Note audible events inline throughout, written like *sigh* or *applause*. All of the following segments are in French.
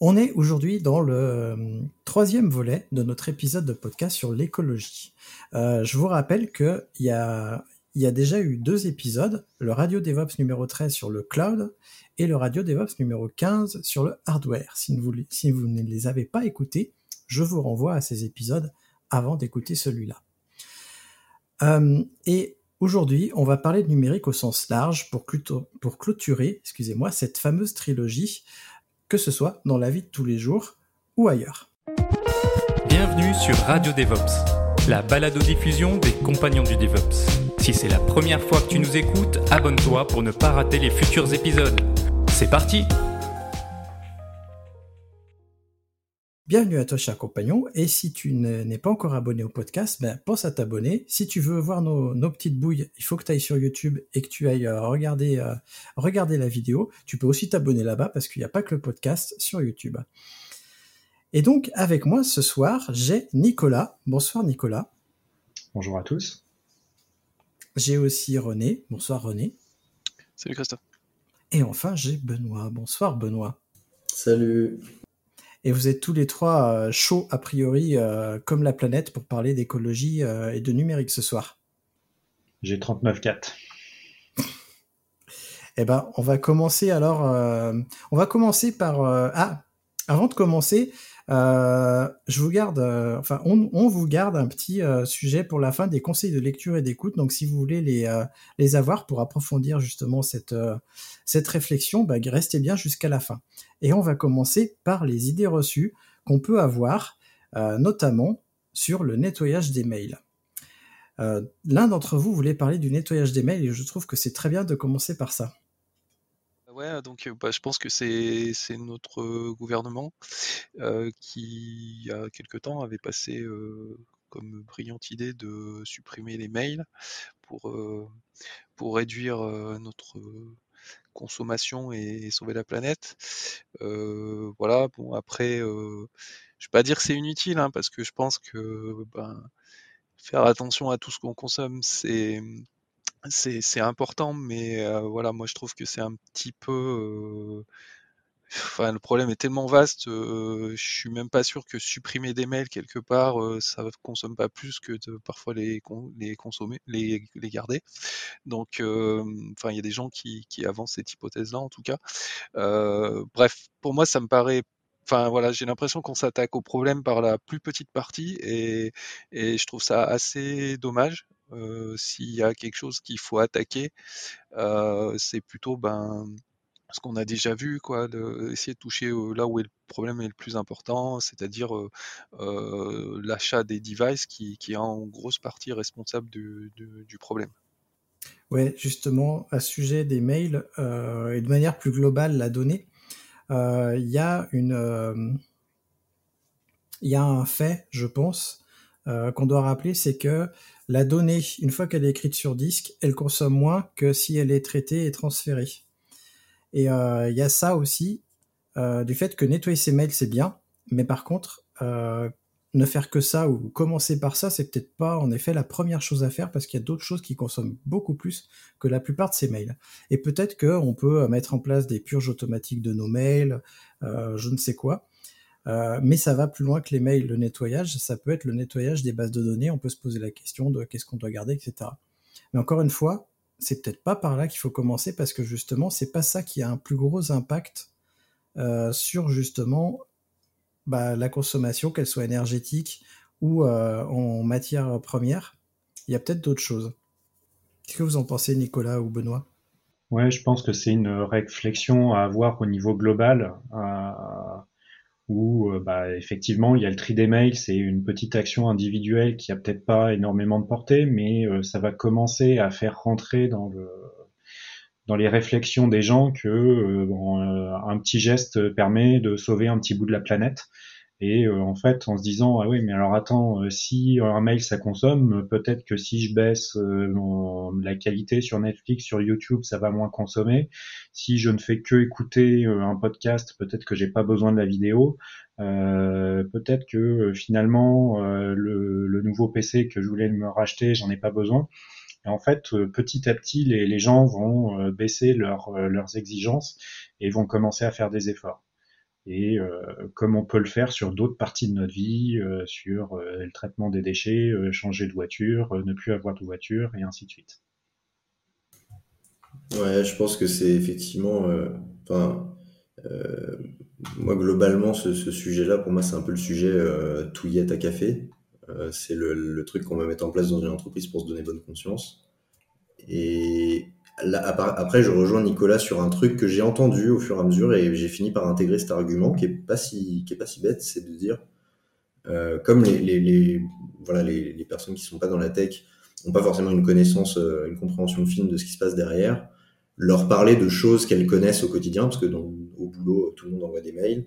On est aujourd'hui dans le euh, troisième volet de notre épisode de podcast sur l'écologie. Euh, je vous rappelle qu'il y a, y a déjà eu deux épisodes, le Radio DevOps numéro 13 sur le cloud et le Radio DevOps numéro 15 sur le hardware. Si vous, ne les avez pas écoutés, je vous renvoie à ces épisodes avant d'écouter celui-là. Euh, et aujourd'hui, on va parler de numérique au sens large pour, pour clôturer, excusez-moi, cette fameuse trilogie, que ce soit dans la vie de tous les jours ou ailleurs. Bienvenue sur Radio DevOps, la balado-diffusion des compagnons du DevOps. Si c'est la première fois que tu nous écoutes, abonne-toi pour ne pas rater les futurs épisodes. C'est parti Bienvenue à toi, cher compagnon. Et si tu n'es pas encore abonné au podcast, ben, pense à t'abonner. Si tu veux voir nos, petites bouilles, il faut que tu ailles sur YouTube et que tu ailles euh, regarder, euh, regarder la vidéo. Tu peux aussi t'abonner là-bas parce qu'il n'y a pas que le podcast sur YouTube. Et donc, avec moi ce soir, j'ai Nicolas. Bonsoir, Nicolas. Bonjour à tous. J'ai aussi René. Bonsoir, René. Salut, Christophe. Et enfin, j'ai Benoît. Bonsoir, Benoît. Salut et vous êtes tous les trois euh, chauds a priori euh, comme la planète pour parler d'écologie euh, et de numérique ce soir. J'ai 39,4. Eh ben, on va commencer alors. on va commencer par. ah, avant de commencer, euh, je vous garde, euh, enfin, on, vous garde un petit euh, sujet pour la fin des conseils de lecture et d'écoute. Donc, si vous voulez les, avoir pour approfondir justement cette, cette réflexion, bah, restez bien jusqu'à la fin. Et on va commencer par les idées reçues qu'on peut avoir, notamment sur le nettoyage des mails. L'un d'entre vous voulait parler du nettoyage des mails et je trouve que c'est très bien de commencer par ça. Ouais, donc bah, je pense que c'est notre gouvernement qui, il y a quelque temps, avait passé comme brillante idée de supprimer les mails pour, pour réduire notre consommation et, sauver la planète. voilà, bon après, je ne vais pas dire que c'est inutile, hein, parce que je pense que ben, faire attention à tout ce qu'on consomme, c'est c'est important, mais euh, voilà, moi je trouve que c'est un petit peu. Euh, enfin, le problème est tellement vaste, euh, je suis même pas sûr que supprimer des mails quelque part, ça consomme pas plus que de parfois les, consommer, les, garder. Donc, enfin, il y a des gens qui, avancent cette hypothèse-là en tout cas. bref, pour moi, ça me paraît Enfin voilà, j'ai l'impression qu'on s'attaque au problème par la plus petite partie et je trouve ça assez dommage. Euh, s'il y a quelque chose qu'il faut attaquer, euh, c'est plutôt ben ce qu'on a déjà vu, quoi, essayer de toucher là où le problème est le plus important, c'est-à-dire euh, l'achat des devices qui, est en grosse partie responsable du, problème. Ouais, justement, à sujet des mails et de manière plus globale, la donnée, il y a un fait, je pense, qu'on doit rappeler, c'est que la donnée, une fois qu'elle est écrite sur disque, elle consomme moins que si elle est traitée et transférée. Et euh, il y a ça aussi, euh, du fait que nettoyer ses mails, c'est bien, mais par contre, euh, ne faire que ça ou commencer par ça, c'est peut-être pas en effet la première chose à faire parce qu'il y a d'autres choses qui consomment beaucoup plus que la plupart de ces mails. Et peut-être qu'on peut mettre en place des purges automatiques de nos mails, je ne sais quoi. Euh, mais ça va plus loin que les mails, le nettoyage. Ça peut être le nettoyage des bases de données. On peut se poser la question de qu'est-ce qu'on doit garder, etc. Mais encore une fois, c'est peut-être pas par là qu'il faut commencer parce que justement, c'est pas ça qui a un plus gros impact euh, sur justement bah, la consommation, qu'elle soit énergétique ou euh, en matière première. Il y a peut-être d'autres choses. Qu'est-ce que vous en pensez, Nicolas ou Benoît? Ouais, je pense que c'est une réflexion à avoir au niveau global où euh, bah, effectivement il y a le tri des mails, c'est une petite action individuelle qui a peut-être pas énormément de portée, mais euh, ça va commencer à faire rentrer dans le dans les réflexions des gens que euh, un petit geste permet de sauver un petit bout de la planète. Et euh, en fait, en se disant ah oui, mais alors attends, euh, si un mail ça consomme, peut-être que si je baisse euh, la qualité sur Netflix, sur YouTube, ça va moins consommer. Si je ne fais que écouter un podcast, peut-être que j'ai pas besoin de la vidéo. peut-être que finalement le, le, nouveau PC que je voulais me racheter, j'en ai pas besoin. Et en fait, petit à petit, les, gens vont baisser leur, leurs exigences et vont commencer à faire des efforts et euh, comme on peut le faire sur d'autres parties de notre vie, euh, sur euh, le traitement des déchets, changer de voiture, ne plus avoir de voiture, et ainsi de suite. Ouais, je pense que c'est effectivement. Enfin, moi, globalement, ce, sujet-là, pour moi, c'est un peu le sujet touillette à café. c'est le, le, truc qu'on va mettre en place dans une entreprise pour se donner bonne conscience. Et après, je rejoins Nicolas sur un truc que j'ai entendu au fur et à mesure et j'ai fini par intégrer cet argument qui est pas si, qui est pas si bête, c'est de dire, euh, comme les, les, les voilà, les, les, personnes qui sont pas dans la tech n'ont pas forcément une connaissance, euh, une compréhension fine de ce qui se passe derrière, leur parler de choses qu'elles connaissent au quotidien, parce que dans, au boulot, tout le monde envoie des mails,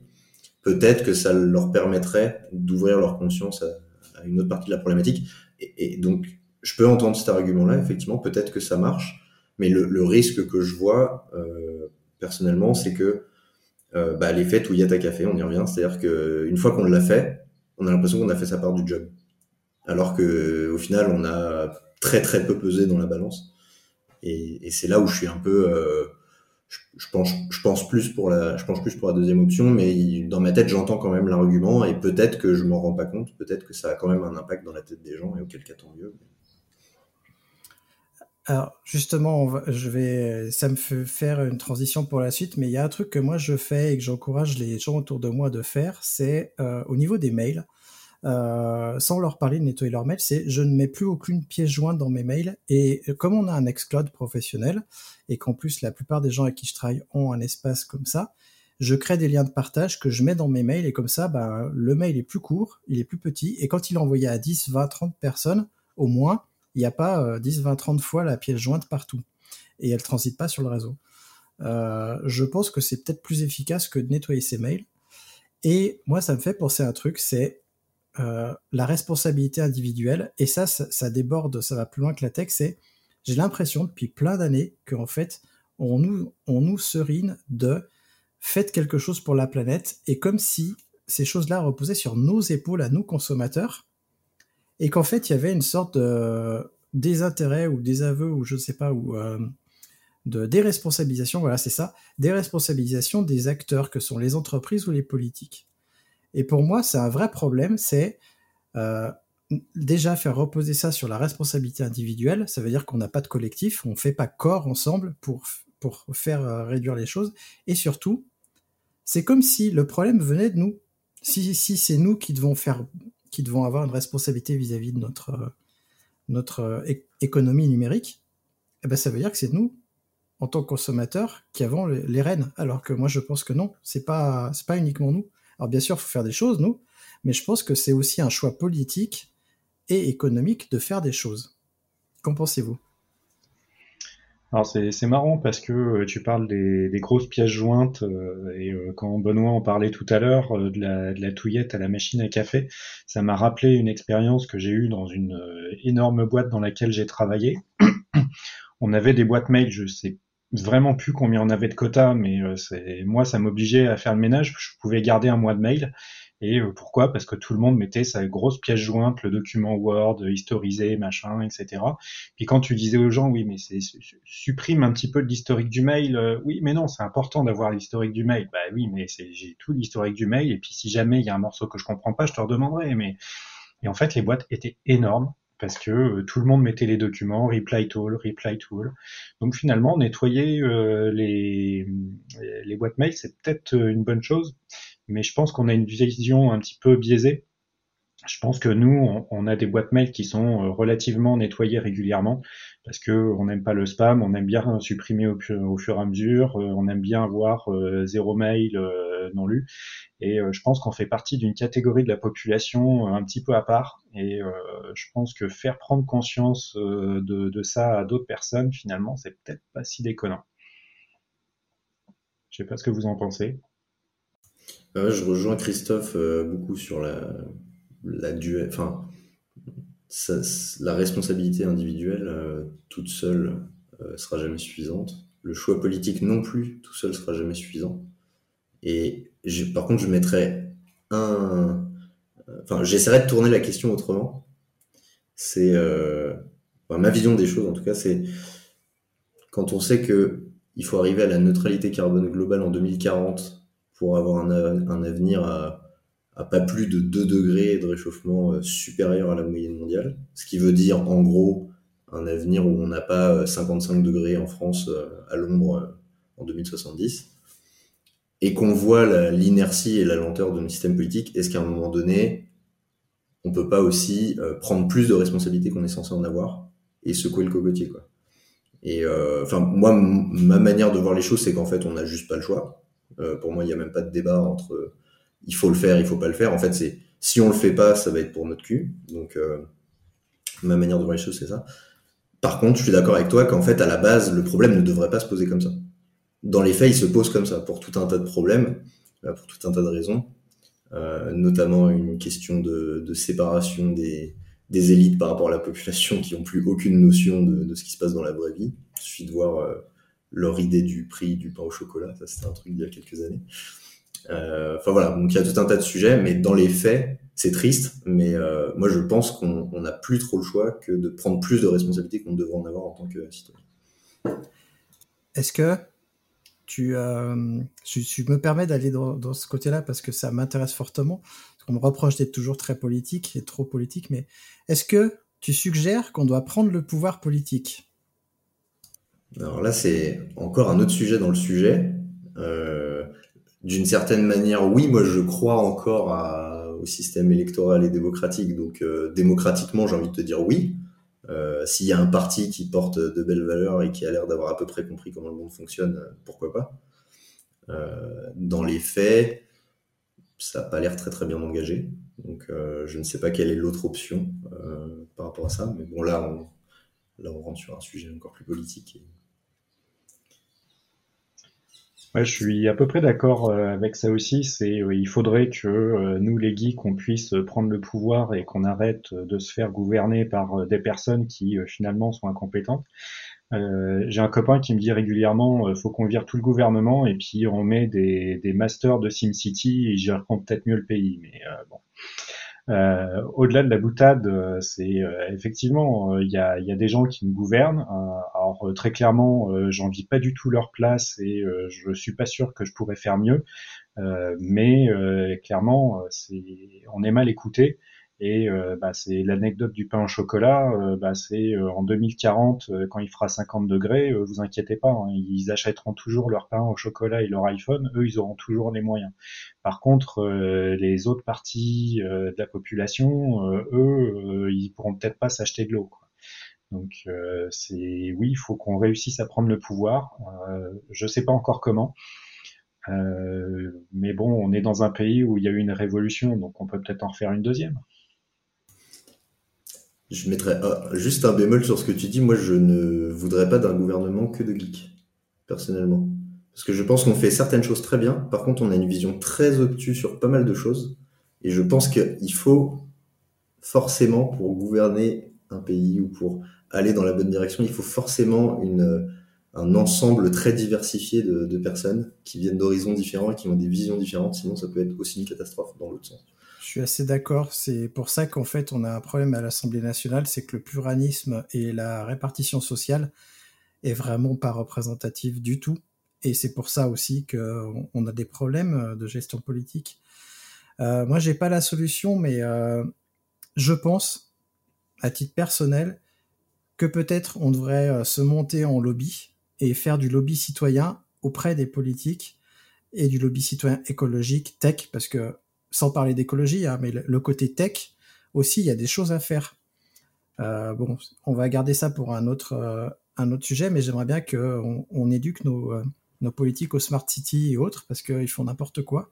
peut-être que ça leur permettrait d'ouvrir leur conscience à, une autre partie de la problématique. Et donc, je peux entendre cet argument-là, effectivement, peut-être que ça marche mais le, risque que je vois euh, personnellement, c'est que euh, bah, l'effet tout y à café, on y revient. C'est-à-dire qu'une fois qu'on l'a fait, on a l'impression qu'on a fait sa part du job. Alors que au final, on a très très peu pesé dans la balance. Et, c'est là où je suis un peu, euh, je, je, pense, je pense plus pour la, je pense plus pour la deuxième option, mais dans ma tête, j'entends quand même l'argument et peut-être que je m'en rends pas compte, peut-être que ça a quand même un impact dans la tête des gens et auquel cas tant mieux. Alors justement, je vais, ça me fait faire une transition pour la suite, mais il y a un truc que moi je fais et que j'encourage les gens autour de moi de faire, c'est euh, au niveau des mails, euh, sans leur parler de nettoyer leurs mails, c'est je ne mets plus aucune pièce jointe dans mes mails. Et comme on a un Excloud professionnel et qu'en plus la plupart des gens avec qui je travaille ont un espace comme ça, je crée des liens de partage que je mets dans mes mails et comme ça, ben, le mail est plus court, il est plus petit et quand il est envoyé à 10, 20, 30 personnes, au moins, il n'y a pas 10, 20, 30 fois la pièce jointe partout. Et elle transite pas sur le réseau. Euh, je pense que c'est peut-être plus efficace que de nettoyer ses mails. Et moi, ça me fait penser à un truc, c'est euh, la responsabilité individuelle. Et ça, ça, déborde, ça va plus loin que la tech. C'est, j'ai l'impression depuis plein d'années qu'en fait, on nous, on nous serine de faites quelque chose pour la planète. Et comme si ces choses-là reposaient sur nos épaules à nous consommateurs et qu'en fait il y avait une sorte de désintérêt ou désaveu ou je ne sais pas ou euh, de déresponsabilisation, voilà c'est ça, déresponsabilisation des acteurs que sont les entreprises ou les politiques. Et pour moi c'est un vrai problème, c'est euh, déjà faire reposer ça sur la responsabilité individuelle, ça veut dire qu'on n'a pas de collectif, on fait pas corps ensemble pour pour faire euh, réduire les choses, et surtout c'est comme si le problème venait de nous. Si, si c'est nous qui devons faire qui devons avoir une responsabilité vis-à-vis de notre, euh, notre euh, économie numérique, eh ben ça veut dire que c'est nous, en tant que consommateurs, qui avons les rênes. Alors que moi, je pense que non, c'est pas, pas uniquement nous. Alors bien sûr, il faut faire des choses, nous, mais je pense que c'est aussi un choix politique et économique de faire des choses. Qu'en pensez-vous? Alors c'est marrant parce que euh, tu parles des, des grosses pièces jointes euh, et euh, quand Benoît en parlait tout à l'heure de la, de, la, touillette à la machine à café, ça m'a rappelé une expérience que j'ai eue dans une énorme boîte dans laquelle j'ai travaillé. *clears throat* on avait des boîtes mail, je sais vraiment plus combien on avait de quotas, mais c'est moi ça m'obligeait à faire le ménage. Je pouvais garder un mois de mail et euh, pourquoi? Parce que tout le monde mettait sa grosse pièce jointe, le document Word, historisé, machin, etc. Puis quand tu disais aux gens, oui, mais c'est supprime un petit peu l'historique du mail. Euh, oui, mais non, c'est important d'avoir l'historique du mail. Bah oui, mais j'ai tout l'historique du mail. Et puis si jamais il y a un morceau que je comprends pas, je te redemanderai. Mais et en fait, les boîtes étaient énormes parce que euh, tout le monde mettait les documents, reply tool, reply tool. Donc finalement, nettoyer les, les boîtes mail, c'est peut-être une bonne chose mais je pense qu'on a une vision un petit peu biaisée. Je pense que nous, on, a des boîtes mail qui sont euh, relativement nettoyées régulièrement parce que on n'aime pas le spam, on aime bien supprimer au, fur et à mesure, euh, on aime bien avoir euh, zéro mail non lu. Et je pense qu'on fait partie d'une catégorie de la population un petit peu à part. Et je pense que faire prendre conscience de, de ça à d'autres personnes, finalement, c'est peut-être pas si déconnant. Je sais pas ce que vous en pensez. Je rejoins Christophe beaucoup sur la, la enfin, la responsabilité individuelle toute seule sera jamais suffisante. Le choix politique non plus tout seul sera jamais suffisant. Et par contre, je mettrais un, enfin, j'essaierai de tourner la question autrement. C'est euh, ma vision des choses, en tout cas, c'est quand on sait que il faut arriver à la neutralité carbone globale en 2040 pour avoir un, avenir à, pas plus de 2 degrés de réchauffement euh, supérieur à la moyenne mondiale, ce qui veut dire en gros un avenir où on n'a pas 55 euh, degrés en France à l'ombre en 2070 et qu'on voit l'inertie et la lenteur de nos systèmes politiques, est-ce qu'à un moment donné, on peut pas aussi euh, prendre plus de responsabilités qu'on est censé en avoir et secouer le cocotier quoi? Et euh, enfin moi ma manière de voir les choses c'est qu'en fait on n'a juste pas le choix. Euh, pour moi il y a même pas de débat entre il faut le faire il faut pas le faire. En fait c'est si on le fait pas ça va être pour notre cul. Donc ma manière de voir les choses c'est ça. Par contre je suis d'accord avec toi qu'en fait à la base le problème ne devrait pas se poser comme ça dans les faits, il se pose comme ça pour tout un tas de problèmes, euh, pour tout un tas de raisons, euh, notamment une question de, séparation des, élites par rapport à la population qui n'ont plus aucune notion de, ce qui se passe dans la vraie vie. Il suffit de voir euh, leur idée du prix du pain au chocolat, ça c'était un truc d'il y a quelques années. Euh, enfin voilà, donc il y a tout un tas de sujets, mais dans les faits, c'est triste, mais euh, moi je pense qu'on n'a plus trop le choix que de prendre plus de responsabilités qu'on devrait en avoir en tant que citoyen. Est-ce que tu, euh, me permets d'aller dans, ce côté-là parce que ça m'intéresse fortement. On me reproche d'être toujours très politique et trop politique, mais est-ce que tu suggères qu'on doit prendre le pouvoir politique? Alors là, c'est encore un autre sujet dans le sujet. Euh, d'une certaine manière, oui, moi je crois encore au système électoral et démocratique. Donc euh, démocratiquement, j'ai envie de te dire oui. Euh, s'il y a un parti qui porte de belles valeurs et qui a l'air d'avoir à peu près compris comment le monde fonctionne, pourquoi pas. Dans les faits, ça n'a pas l'air très très bien engagé. Donc je ne sais pas quelle est l'autre option par rapport à ça. Mais bon, là on, là, on rentre sur un sujet encore plus politique. Ouais, je suis à peu près d'accord euh, avec ça aussi. C'est euh, il faudrait que euh, nous les geeks on puisse prendre le pouvoir et qu'on arrête de se faire gouverner par des personnes qui finalement sont incompétentes. J'ai un copain qui me dit régulièrement faut qu'on vire tout le gouvernement et puis on met des, des masters de SimCity et ils géreront peut-être mieux le pays. Mais bon. Euh, au-delà de la boutade, euh, c'est euh, effectivement il y a, y, a, des gens qui nous gouvernent. alors très clairement, j'en vis pas du tout leur place et je suis pas sûr que je pourrais faire mieux. mais clairement, c'est on est mal écouté. Et euh, bah, c'est l'anecdote du pain au chocolat. Euh, bah, c'est euh, en 2040, quand il fera 50 degrés, vous inquiétez pas, hein, ils achèteront toujours leur pain au chocolat et leur iPhone. Eux, ils auront toujours les moyens. Par contre, les autres parties de la population, eux, ils pourront peut-être pas s'acheter de l'eau. Donc c'est oui, il faut qu'on réussisse à prendre le pouvoir. Euh, je sais pas encore comment. mais bon, on est dans un pays où il y a eu une révolution, donc on peut peut-être en refaire une deuxième. Je mettrais juste un bémol sur ce que tu dis. Moi, je ne voudrais pas d'un gouvernement que de geeks, personnellement. Parce que je pense qu'on fait certaines choses très bien. Par contre, on a une vision très obtuse sur pas mal de choses. Et je pense qu'il faut forcément, pour gouverner un pays ou pour aller dans la bonne direction, il faut forcément une, un ensemble très diversifié de, de personnes qui viennent d'horizons différents et qui ont des visions différentes. Sinon, ça peut être aussi une catastrophe dans l'autre sens. Suis assez d'accord. C'est pour ça qu'en fait, on a un problème à l'Assemblée nationale, c'est que le pluralisme et la répartition sociale est vraiment pas représentatif du tout. Et c'est pour ça aussi qu'on a des problèmes de gestion politique. Euh, moi, j'ai pas la solution, mais euh, je pense, à titre personnel, que peut-être on devrait euh, se monter en lobby et faire du lobby citoyen auprès des politiques et du lobby citoyen écologique, tech, parce que sans parler d'écologie, hein, mais le, côté tech aussi, il y a des choses à faire. Euh, bon, on va garder ça pour un autre, euh, sujet, mais j'aimerais bien qu'on on éduque nos, euh, politiques au Smart City et autres, parce qu'ils font n'importe quoi.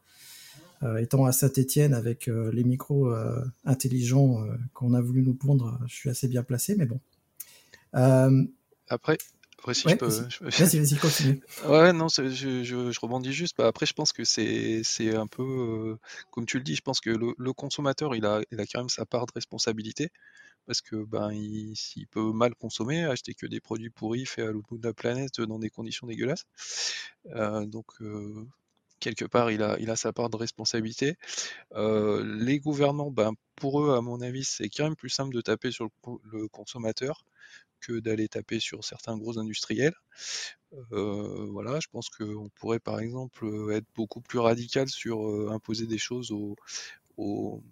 étant à Saint-Etienne avec les micros intelligents qu'on a voulu nous pondre, je suis assez bien placé, mais bon. Après, après, si je peux. Vas-y, vas-y, continue. *laughs* Ouais, non, je, je, je, rebondis juste. Bah, après, je pense que c'est un peu. Euh, comme tu le dis, je pense que le, le, consommateur, il a, il a quand même sa part de responsabilité. Parce que ben, il, s'il peut mal consommer, acheter que des produits pourris faits à l'autre bout de la planète dans des conditions dégueulasses. Euh, donc, euh, quelque part, il a, il a sa part de responsabilité. Euh, les gouvernants, ben, pour eux, à mon avis, c'est quand même plus simple de taper sur le, le consommateur que d'aller taper sur certains gros industriels. Euh, voilà, je pense qu'on pourrait par exemple être beaucoup plus radical sur euh, imposer des choses aux, aux,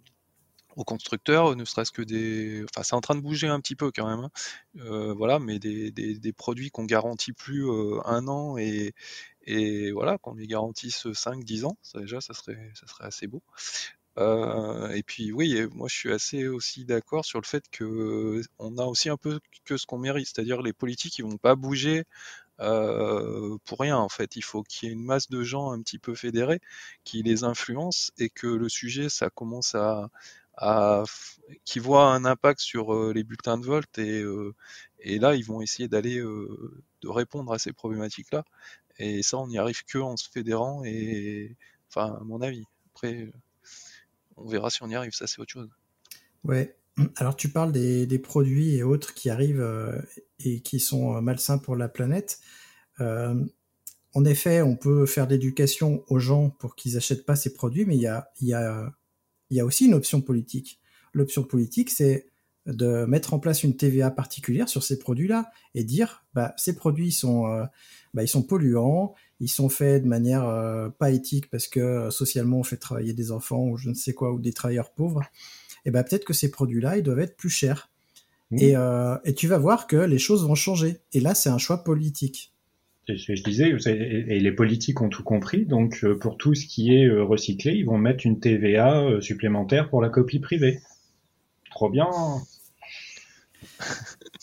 constructeurs, ne serait-ce que des. Enfin, c'est en train de bouger un petit peu quand même. Hein. Euh, voilà, mais des, des, des produits qu'on garantit plus un an et, et voilà, qu'on les garantisse 5-10 ans, ça, déjà, ça serait, ça serait assez beau. Euh, et puis oui, moi je suis assez aussi d'accord sur le fait que on a aussi un peu que ce qu'on mérite, c'est-à-dire les politiques ils vont pas bouger euh, pour rien en fait. Il faut qu'il y ait une masse de gens un petit peu fédérés qui les influencent et que le sujet ça commence à, à qui voit un impact sur euh, les bulletins de vote et, euh, et là ils vont essayer d'aller euh, de répondre à ces problématiques là. Et ça on n'y arrive que en se fédérant et enfin à mon avis. Après on verra si on y arrive, ça c'est autre chose. Ouais, *clears throat* alors tu parles des, produits et autres qui arrivent euh, et qui sont euh, malsains pour la planète. Euh, en effet, on peut faire de l'éducation aux gens pour qu'ils n'achètent pas ces produits, mais il y a, aussi une option politique. L'option politique, c'est de mettre en place une TVA particulière sur ces produits-là et dire bah, ces produits sont, bah, ils sont polluants, ils sont faits de manière euh, pas éthique parce que euh, socialement on fait travailler des enfants ou je ne sais quoi ou des travailleurs pauvres, et ben peut-être que ces produits-là ils doivent être plus chers. Mmh. Et, euh, et, tu vas voir que les choses vont changer. Et là, c'est un choix politique. Je disais, et les politiques ont tout compris. Donc, pour tout ce qui est recyclé, ils vont mettre une TVA supplémentaire pour la copie privée. Trop bien.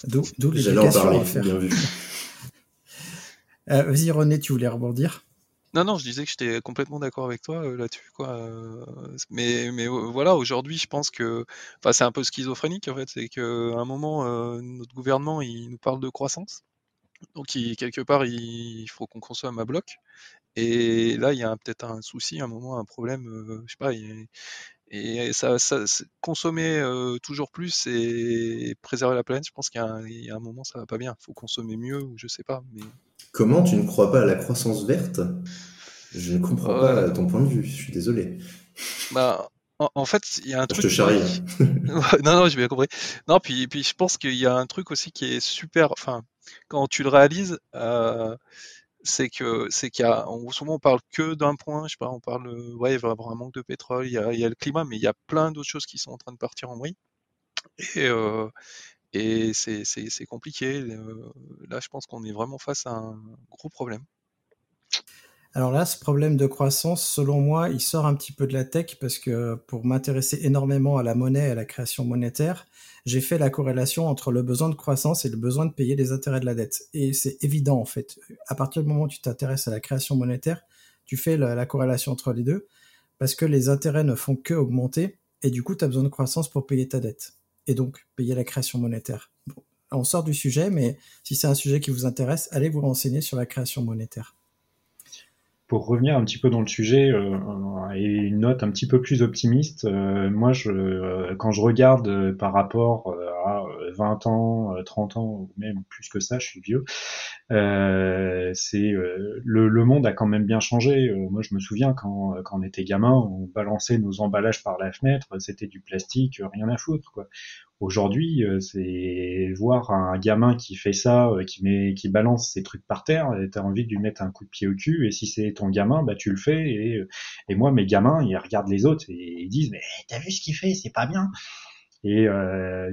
D'où l'éducation à faire. Bien vu. *laughs* Euh, Vas-y René, tu voulais rebondir? Non, non, je disais que j'étais complètement d'accord avec toi euh, là-dessus, quoi. Euh, mais, mais voilà, aujourd'hui, je pense que, enfin, c'est un peu schizophrénique en fait, c'est qu'à un moment, euh, notre gouvernement, il nous parle de croissance, donc il, quelque part, il, faut qu'on consomme à bloc. Et là, il y a peut-être un souci, un moment, un problème, je sais pas. Et ça, ça consommer toujours plus et préserver la planète, je pense qu'il y, y, a un moment, ça va pas bien. Il faut consommer mieux, ou je sais pas. Mais Comment tu ne crois pas à la croissance verte? Je ne comprends pas ton point de vue, je suis désolé. Bah, en, fait, il y a un truc. Je te charrie. *laughs* non, non, j'ai bien compris. Non, puis, puis je pense qu'il y a un truc aussi qui est super. Enfin, quand tu le réalises, euh, c'est que c'est qu'il y a souvent on parle que d'un point. Je sais pas, on parle ouais, il va y avoir un manque de pétrole. Il y a, il y a le climat, mais il y a plein d'autres choses qui sont en train de partir en vrille. Et, euh, et c'est compliqué. Euh, là, je pense qu'on est vraiment face à un gros problème. Alors là, ce problème de croissance, selon moi, il sort un petit peu de la tech parce que pour m'intéresser énormément à la monnaie et à la création monétaire, j'ai fait la corrélation entre le besoin de croissance et le besoin de payer les intérêts de la dette. Et c'est évident en fait. À partir du moment où tu t'intéresses à la création monétaire, tu fais la, la, corrélation entre les deux parce que les intérêts ne font que augmenter et du coup, tu as besoin de croissance pour payer ta dette et donc payer la création monétaire. on sort du sujet, mais si c'est un sujet qui vous intéresse, allez vous renseigner sur la création monétaire. Pour revenir un petit peu dans le sujet euh, et une note un petit peu plus optimiste, euh, moi, je, euh, quand je regarde par rapport à 20 ans, 30 ans, ou même plus que ça, je suis vieux, c'est le, le, monde a quand même bien changé. moi, je me souviens quand, quand on était gamin, on balançait nos emballages par la fenêtre, c'était du plastique, rien à foutre. Quoi. Aujourd'hui, euh, c'est voir un gamin qui fait ça, euh, qui met, qui balance ses trucs par terre, t'as envie de lui mettre un coup de pied au cul. Et si c'est ton gamin, bah tu le fais. Et, euh, et moi, mes gamins, ils regardent les autres et ils disent mais t'as vu ce qu'il fait, c'est pas bien. Et, euh,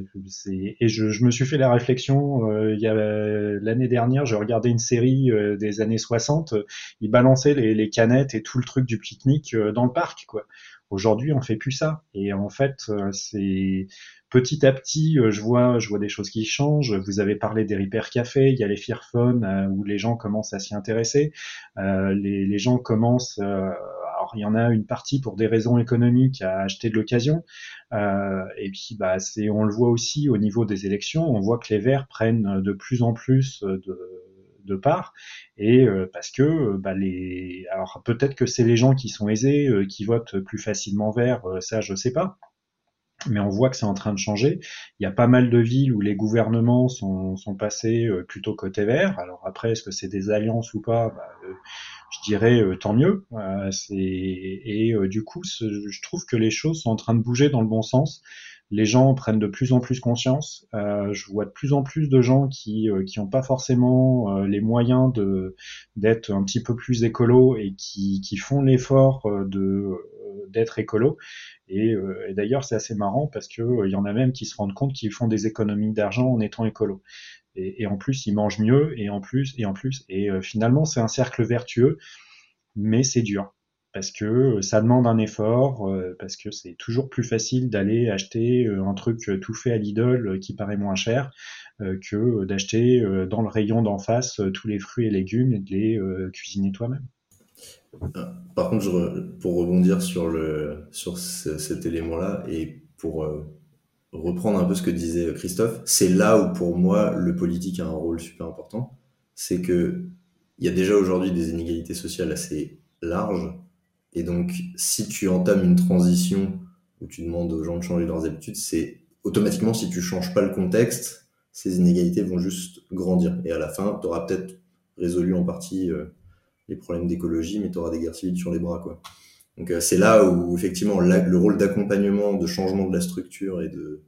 et je, je, me suis fait la réflexion, euh, il y a l'année dernière, je regardais une série des années 60, ils balançaient les, les, canettes et tout le truc du pique-nique dans le parc, quoi. Aujourd'hui, on fait plus ça. Et en fait, c'est petit à petit, euh, je vois, je vois des choses qui changent. Vous avez parlé des Repair Café, il y a les euh, où les gens commencent à s'y intéresser. Euh, les, les, gens commencent, alors il y en a une partie pour des raisons économiques à acheter de l'occasion. et puis, bah, c'est, on le voit aussi au niveau des élections. On voit que les Verts prennent de plus en plus de de part, et parce que bah, les, alors peut-être que c'est les gens qui sont aisés qui votent plus facilement vert, ça je sais pas, mais on voit que c'est en train de changer. Il y a pas mal de villes où les gouvernements sont, passés euh, plutôt côté vert. Alors après, est-ce que c'est des alliances ou pas? Bah, euh, Je dirais euh, tant mieux. et du coup, je trouve que les choses sont en train de bouger dans le bon sens. Les gens prennent de plus en plus conscience. je vois de plus en plus de gens qui qui n'ont pas forcément les moyens d'être un petit peu plus écolo et qui, qui font l'effort de d'être écolo euh, et, d'ailleurs, c'est assez marrant parce que euh, il y en a même qui se rendent compte qu'ils font des économies d'argent en étant écolo. Et, en plus, ils mangent mieux, et en plus, et en plus, et euh, finalement, c'est un cercle vertueux, mais c'est dur parce que ça demande un effort, parce que c'est toujours plus facile d'aller acheter un truc tout fait à Lidl qui paraît moins cher que d'acheter dans le rayon d'en face tous les fruits et légumes et de les cuisiner toi-même. Par contre, pour rebondir sur, sur cet élément-là et pour euh, reprendre un peu ce que disait Christophe, c'est là où pour moi le politique a un rôle super important. C'est que il y a déjà aujourd'hui des inégalités sociales assez larges. Et donc, si tu entames une transition où tu demandes aux gens de changer leurs habitudes, c'est automatiquement, si tu changes pas le contexte, ces inégalités vont juste grandir. Et à la fin, tu auras peut-être résolu en partie euh, les problèmes d'écologie, mais tu auras des guerres civiles sur les bras. Quoi. Donc euh, c'est là où effectivement le rôle d'accompagnement, de changement de la structure et de,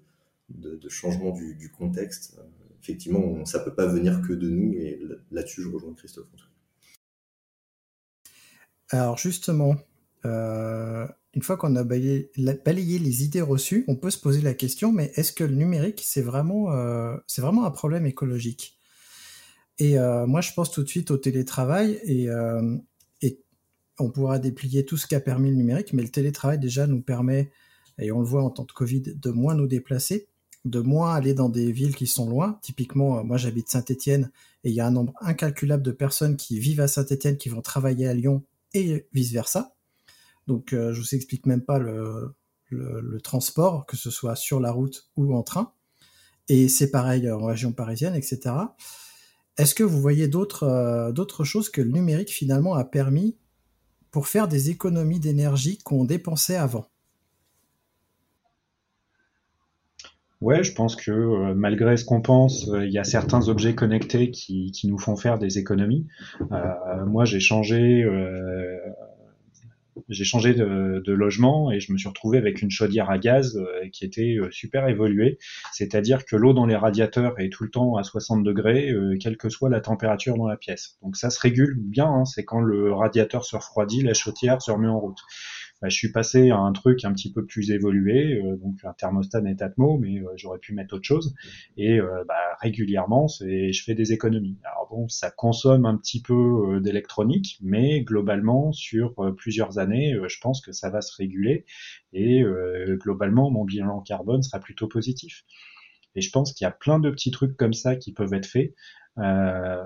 changement du, contexte, euh, effectivement, ça peut pas venir que de nous. Et là-dessus, je rejoins Christophe. Alors justement, euh, une fois qu'on a balayé, les idées reçues, on peut se poser la question, mais est-ce que le numérique, c'est vraiment, c'est vraiment un problème écologique? Et euh, moi, je pense tout de suite au télétravail et, euh, on pourra déplier tout ce qu'a permis le numérique, mais le télétravail déjà nous permet, et on le voit en temps de Covid, de moins nous déplacer, de moins aller dans des villes qui sont loin. Typiquement, euh, moi j'habite Saint-Étienne et il y a un nombre incalculable de personnes qui vivent à Saint-Étienne qui vont travailler à Lyon et vice Donc je vous explique même pas le, transport, que ce soit sur la route ou en train. Et c'est pareil en région parisienne, etc. Est-ce que vous voyez euh, d'autres choses que le numérique finalement a permis pour faire des économies d'énergie qu'on dépensait avant? Ouais, je pense que euh, malgré ce qu'on pense, euh, il y a certains objets connectés qui, nous font faire des économies. moi, j'ai changé j'ai changé de, logement et je me suis retrouvé avec une chaudière à gaz euh, qui était euh, super évoluée. C'est-à-dire que l'eau dans les radiateurs est tout le temps à 60 degrés, euh, quelle que soit la température dans la pièce. Donc ça se régule bien, hein. c'est quand le radiateur se refroidit, la chaudière se remet en route. Bah, je suis passé à un truc un petit peu plus évolué, euh, donc un thermostat Netatmo, mais euh, j'aurais pu mettre autre chose. Et euh, bah, régulièrement, je fais des économies. Alors bon, ça consomme un petit peu d'électronique, mais globalement, sur plusieurs années, je pense que ça va se réguler et globalement, mon bilan carbone sera plutôt positif. Et je pense qu'il y a plein de petits trucs comme ça qui peuvent être faits. Euh,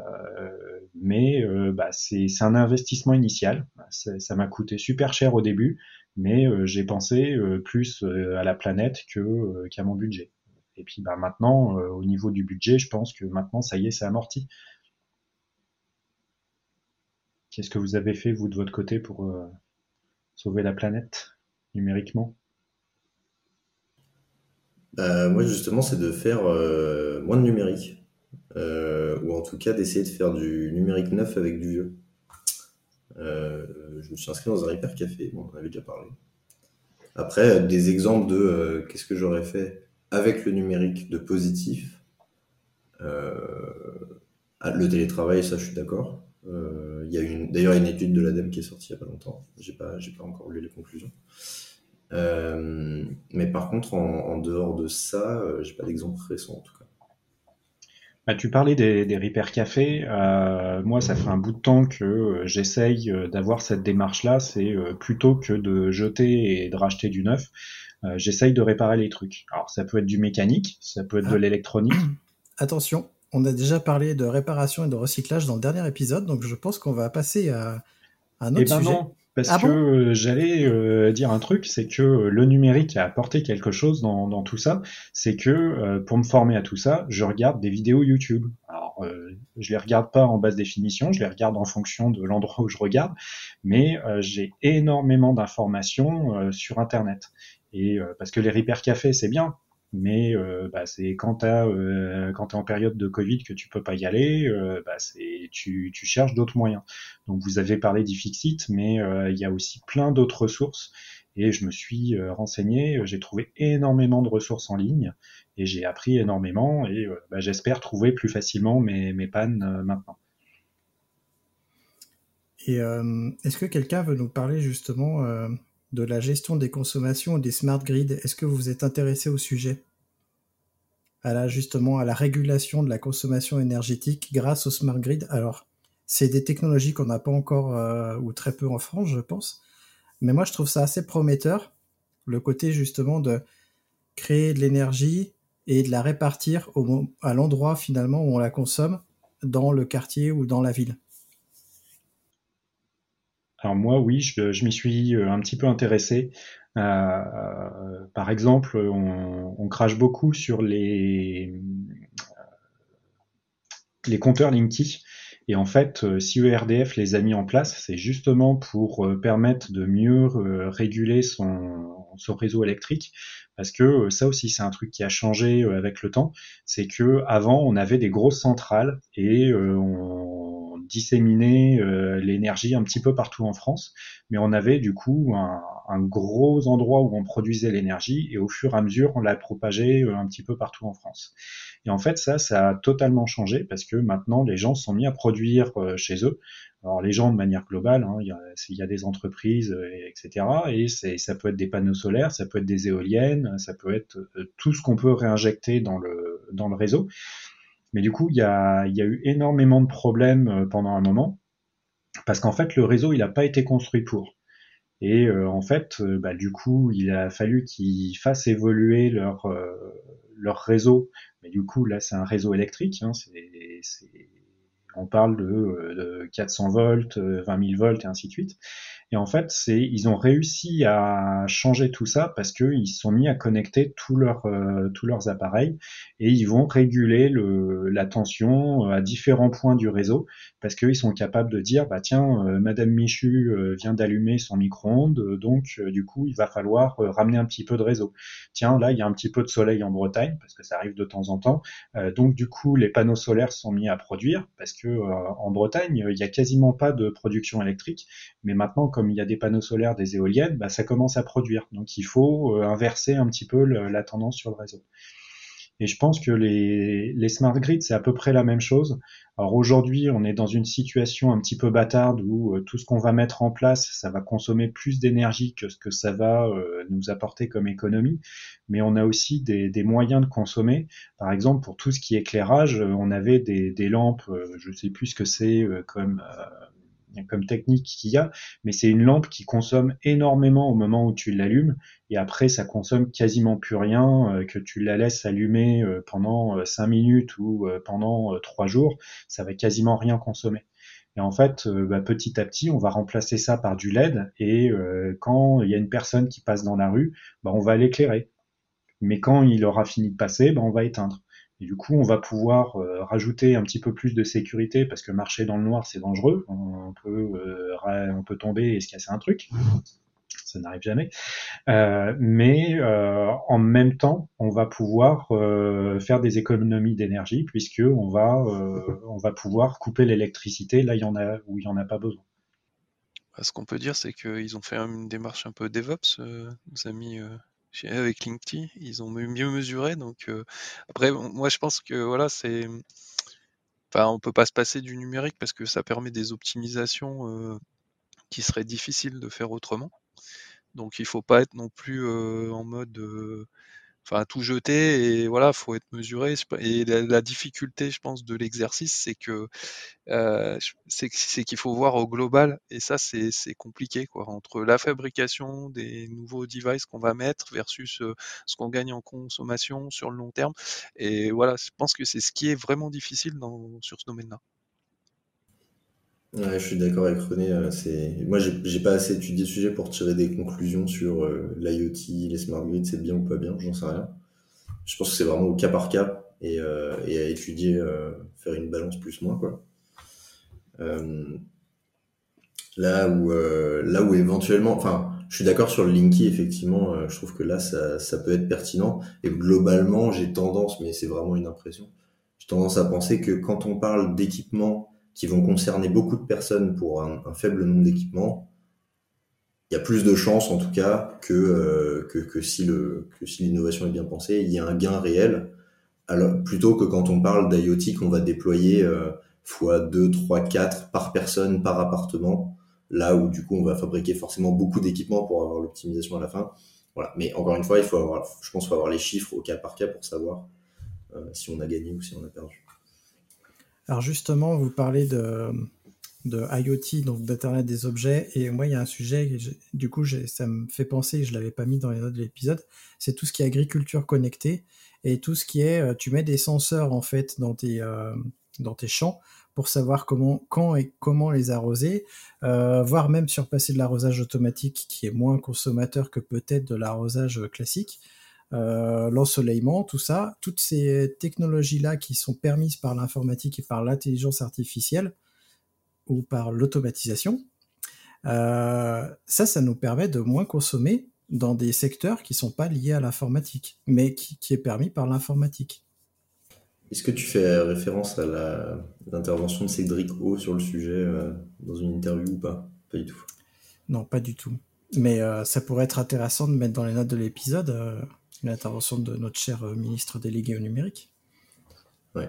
mais euh, bah, c'est un investissement initial. Ça m'a coûté super cher au début, mais euh, j'ai pensé plus à la planète qu'à mon budget. Et puis bah, maintenant, au niveau du budget, je pense que maintenant, ça y est, c'est amorti. Qu'est-ce que vous avez fait, vous, de votre côté, pour sauver la planète numériquement? Moi, justement, c'est de faire moins de numérique. Euh, ou en tout cas d'essayer de faire du numérique neuf avec du vieux. Euh, je me suis inscrit dans un hyper café, bon, on en avait déjà parlé. Après, des exemples de euh, qu'est-ce que j'aurais fait avec le numérique de positif. Ah, le télétravail, ça, je suis d'accord. Il y a une, d'ailleurs une étude de l'ADEME qui est sortie il n'y a pas longtemps. J'ai pas, pas encore lu les conclusions. mais par contre, en, en dehors de ça, j'ai pas d'exemple récent en tout cas. Bah, tu parlais des, des Repair Café. Euh, moi, ça fait un bout de temps que euh, j'essaye euh, d'avoir cette démarche-là. C'est plutôt que de jeter et de racheter du neuf, j'essaye de réparer les trucs. Alors, ça peut être du mécanique, ça peut être de ah. l'électronique. *clears throat* Attention, on a déjà parlé de réparation et de recyclage dans le dernier épisode, donc je pense qu'on va passer à, un autre eh ben sujet. Parce ah que euh, j'allais euh, dire un truc, c'est que euh, le numérique a apporté quelque chose dans, dans tout ça. C'est que pour me former à tout ça, je regarde des vidéos YouTube. Alors Alors, je les regarde pas en basse définition, je les regarde en fonction de l'endroit où je regarde, mais j'ai énormément d'informations sur Internet. Et parce que les Repair Café, c'est bien, mais euh, bah, c'est quand tu euh, quand es en période de Covid que tu peux pas y aller, euh, bah, c'est tu, tu cherches d'autres moyens. Donc vous avez parlé d'Ifixit, mais euh, il y a aussi plein d'autres ressources. Et je me suis renseigné, j'ai trouvé énormément de ressources en ligne et j'ai appris énormément et bah, j'espère trouver plus facilement mes, mes pannes maintenant. Et est-ce que quelqu'un veut nous parler justement de la gestion des consommations des smart grids. Est-ce que vous êtes intéressé au sujet? À la, justement à la régulation de la consommation énergétique grâce au smart grid Alors, c'est des technologies qu'on n'a pas encore euh, ou très peu en France, je pense. Mais moi, je trouve ça assez prometteur, le côté justement de créer de l'énergie et de la répartir à l'endroit finalement où on la consomme dans le quartier ou dans la ville. Alors moi, oui, je, m'y suis euh, un petit peu intéressé. Euh, euh, par exemple, on, crache beaucoup sur les compteurs Linky. Et en fait, si ERDF les a mis en place, c'est justement pour permettre de mieux réguler son, son réseau électrique. Parce que ça aussi, c'est un truc qui a changé avec le temps. C'est que avant, on avait des grosses centrales et on disséminer euh, l'énergie un petit peu partout en France, mais on avait du coup un, gros endroit où on produisait l'énergie et au fur et à mesure on l'a propagé euh, un petit peu partout en France. Et en fait ça, ça a totalement changé parce que maintenant les gens sont mis à produire euh, chez eux. Alors les gens de manière globale, hein, il, y a, des entreprises, etc. Et ça peut être des panneaux solaires, ça peut être des éoliennes, ça peut être tout ce qu'on peut réinjecter dans le, dans le réseau. Mais du coup, il y a, eu énormément de problèmes euh, pendant un moment, parce qu'en fait, le réseau, il n'a pas été construit pour. Et euh, en fait, euh, bah, du coup, il a fallu qu'ils fassent évoluer leur, leur réseau. Mais du coup, là, c'est un réseau électrique. Hein, on parle de, de 400 volts, 20 000 volts et ainsi de suite. Et en fait, c'est ils ont réussi à changer tout ça parce qu'ils se sont mis à connecter tous leurs euh, tous leurs appareils et ils vont réguler le, la tension euh, à différents points du réseau parce qu'ils sont capables de dire bah tiens euh, Madame Michu vient d'allumer son micro-ondes donc du coup il va falloir ramener un petit peu de réseau. Tiens là il y a un petit peu de soleil en Bretagne parce que ça arrive de temps en temps donc du coup les panneaux solaires sont mis à produire parce que en Bretagne il y a quasiment pas de production électrique mais maintenant comme il y a des panneaux solaires, des éoliennes, bah, ça commence à produire. Donc il faut euh, inverser un petit peu la tendance sur le réseau. Et je pense que les, smart grids, c'est à peu près la même chose. Alors aujourd'hui, on est dans une situation un petit peu bâtarde où euh, tout ce qu'on va mettre en place, ça va consommer plus d'énergie que ce que ça va euh, nous apporter comme économie. Mais on a aussi des, moyens de consommer. Par exemple, pour tout ce qui est éclairage, on avait des, lampes, je sais plus ce que c'est comme comme technique qu'il y a, mais c'est une lampe qui consomme énormément au moment où tu l'allumes, et après ça consomme quasiment plus rien, euh, que tu la laisses allumer euh, pendant 5 euh, minutes ou pendant 3 jours, ça va quasiment rien consommer. Et en fait, bah, petit à petit, on va remplacer ça par du LED, et quand il y a une personne qui passe dans la rue, bah, on va l'éclairer. Mais quand il aura fini de passer, bah, on va éteindre. Et du coup, on va pouvoir euh, rajouter un petit peu plus de sécurité parce que marcher dans le noir, c'est dangereux. On peut, euh, on peut tomber et se casser un truc. Ça n'arrive jamais. Euh, mais en même temps, on va pouvoir faire des économies d'énergie puisque on va, on va pouvoir couper l'électricité là où il y en a pas besoin. Bah, ce qu'on peut dire, c'est qu'ils ont fait une démarche un peu DevOps, nos amis avec Linkty, ils ont mieux mesuré. Donc après, moi je pense que voilà, c'est, enfin, on peut pas se passer du numérique parce que ça permet des optimisations qui seraient difficiles de faire autrement. Donc il faut pas être non plus en mode enfin tout jeter et voilà faut être mesuré et la, difficulté je pense de l'exercice c'est que euh, c'est qu'il faut voir au global et ça c'est compliqué quoi entre la fabrication des nouveaux devices qu'on va mettre versus euh, ce qu'on gagne en consommation sur le long terme et voilà je pense que c'est ce qui est vraiment difficile dans, sur ce domaine-là. Je suis d'accord avec René. Euh, c'est... Moi, j'ai pas assez étudié le sujet pour tirer des conclusions sur l'IoT, les smart grids, c'est bien ou pas bien, j'en sais rien. Je pense que c'est vraiment au cas par cas. et, à étudier, faire une balance plus-moins, quoi. là où, là où éventuellement, enfin, je suis d'accord sur le Linky, effectivement, je trouve que là, ça, ça peut être pertinent. Et globalement, j'ai tendance, mais c'est vraiment une impression, j'ai tendance à penser que quand on parle d'équipements qui vont concerner beaucoup de personnes pour un, faible nombre d'équipements, il y a plus de chances en tout cas que, euh, que, que, si le que si l'innovation est bien pensée, il y a un gain réel. Alors plutôt que quand on parle d'IoT qu'on va déployer euh, fois 2, 3, 4 par personne, par appartement, là où du coup on va fabriquer forcément beaucoup d'équipements pour avoir l'optimisation à la fin. Voilà. Mais encore une fois, il faut avoir, je pense, qu'il faut avoir les chiffres au cas par cas pour savoir euh, si on a gagné ou si on a perdu. Alors justement, vous parlez de, IoT, donc d'Internet des objets, et moi il y a un sujet, du coup ça me fait penser, je ne l'avais pas mis dans les notes de l'épisode, c'est tout ce qui est agriculture connectée, et tout ce qui est, euh, tu mets des senseurs en fait dans tes, euh, dans tes champs pour savoir comment, quand et comment les arroser, euh, voire même surpasser de l'arrosage automatique qui est moins consommateur que peut-être de l'arrosage classique. Euh, l'ensoleillement, tout ça, toutes ces technologies-là qui sont permises par l'informatique et par l'intelligence artificielle ou par l'automatisation, euh, ça, ça nous permet de moins consommer dans des secteurs qui sont pas liés à l'informatique, mais qui, est permis par l'informatique. Est-ce que tu fais référence à l'intervention de Cédric O sur le sujet euh, dans une interview ou pas? Pas du tout. Non, pas du tout. Mais ça pourrait être intéressant de mettre dans les notes de l'épisode l'intervention de notre cher euh, ministre délégué au numérique. Ouais.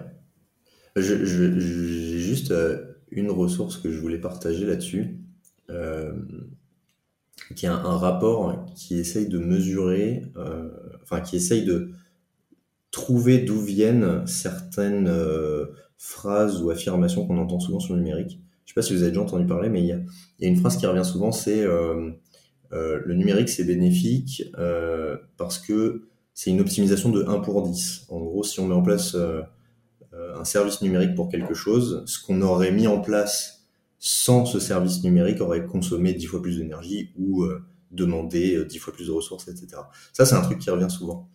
J'ai juste euh, une ressource que je voulais partager là-dessus, euh, qui est un, rapport qui essaye de mesurer, enfin qui essaye de trouver d'où viennent certaines phrases ou affirmations qu'on entend souvent sur le numérique. Je ne sais pas si vous avez déjà entendu parler, mais il y a, y a, une phrase qui revient souvent, c'est euh, le numérique, c'est bénéfique euh, parce que c'est une optimisation de 1 pour 10. En gros, si on met en place euh, un service numérique pour quelque chose, ce qu'on aurait mis en place sans ce service numérique aurait consommé 10 fois plus d'énergie ou demandé 10 fois plus de ressources, etc. Ça, c'est un truc qui revient souvent.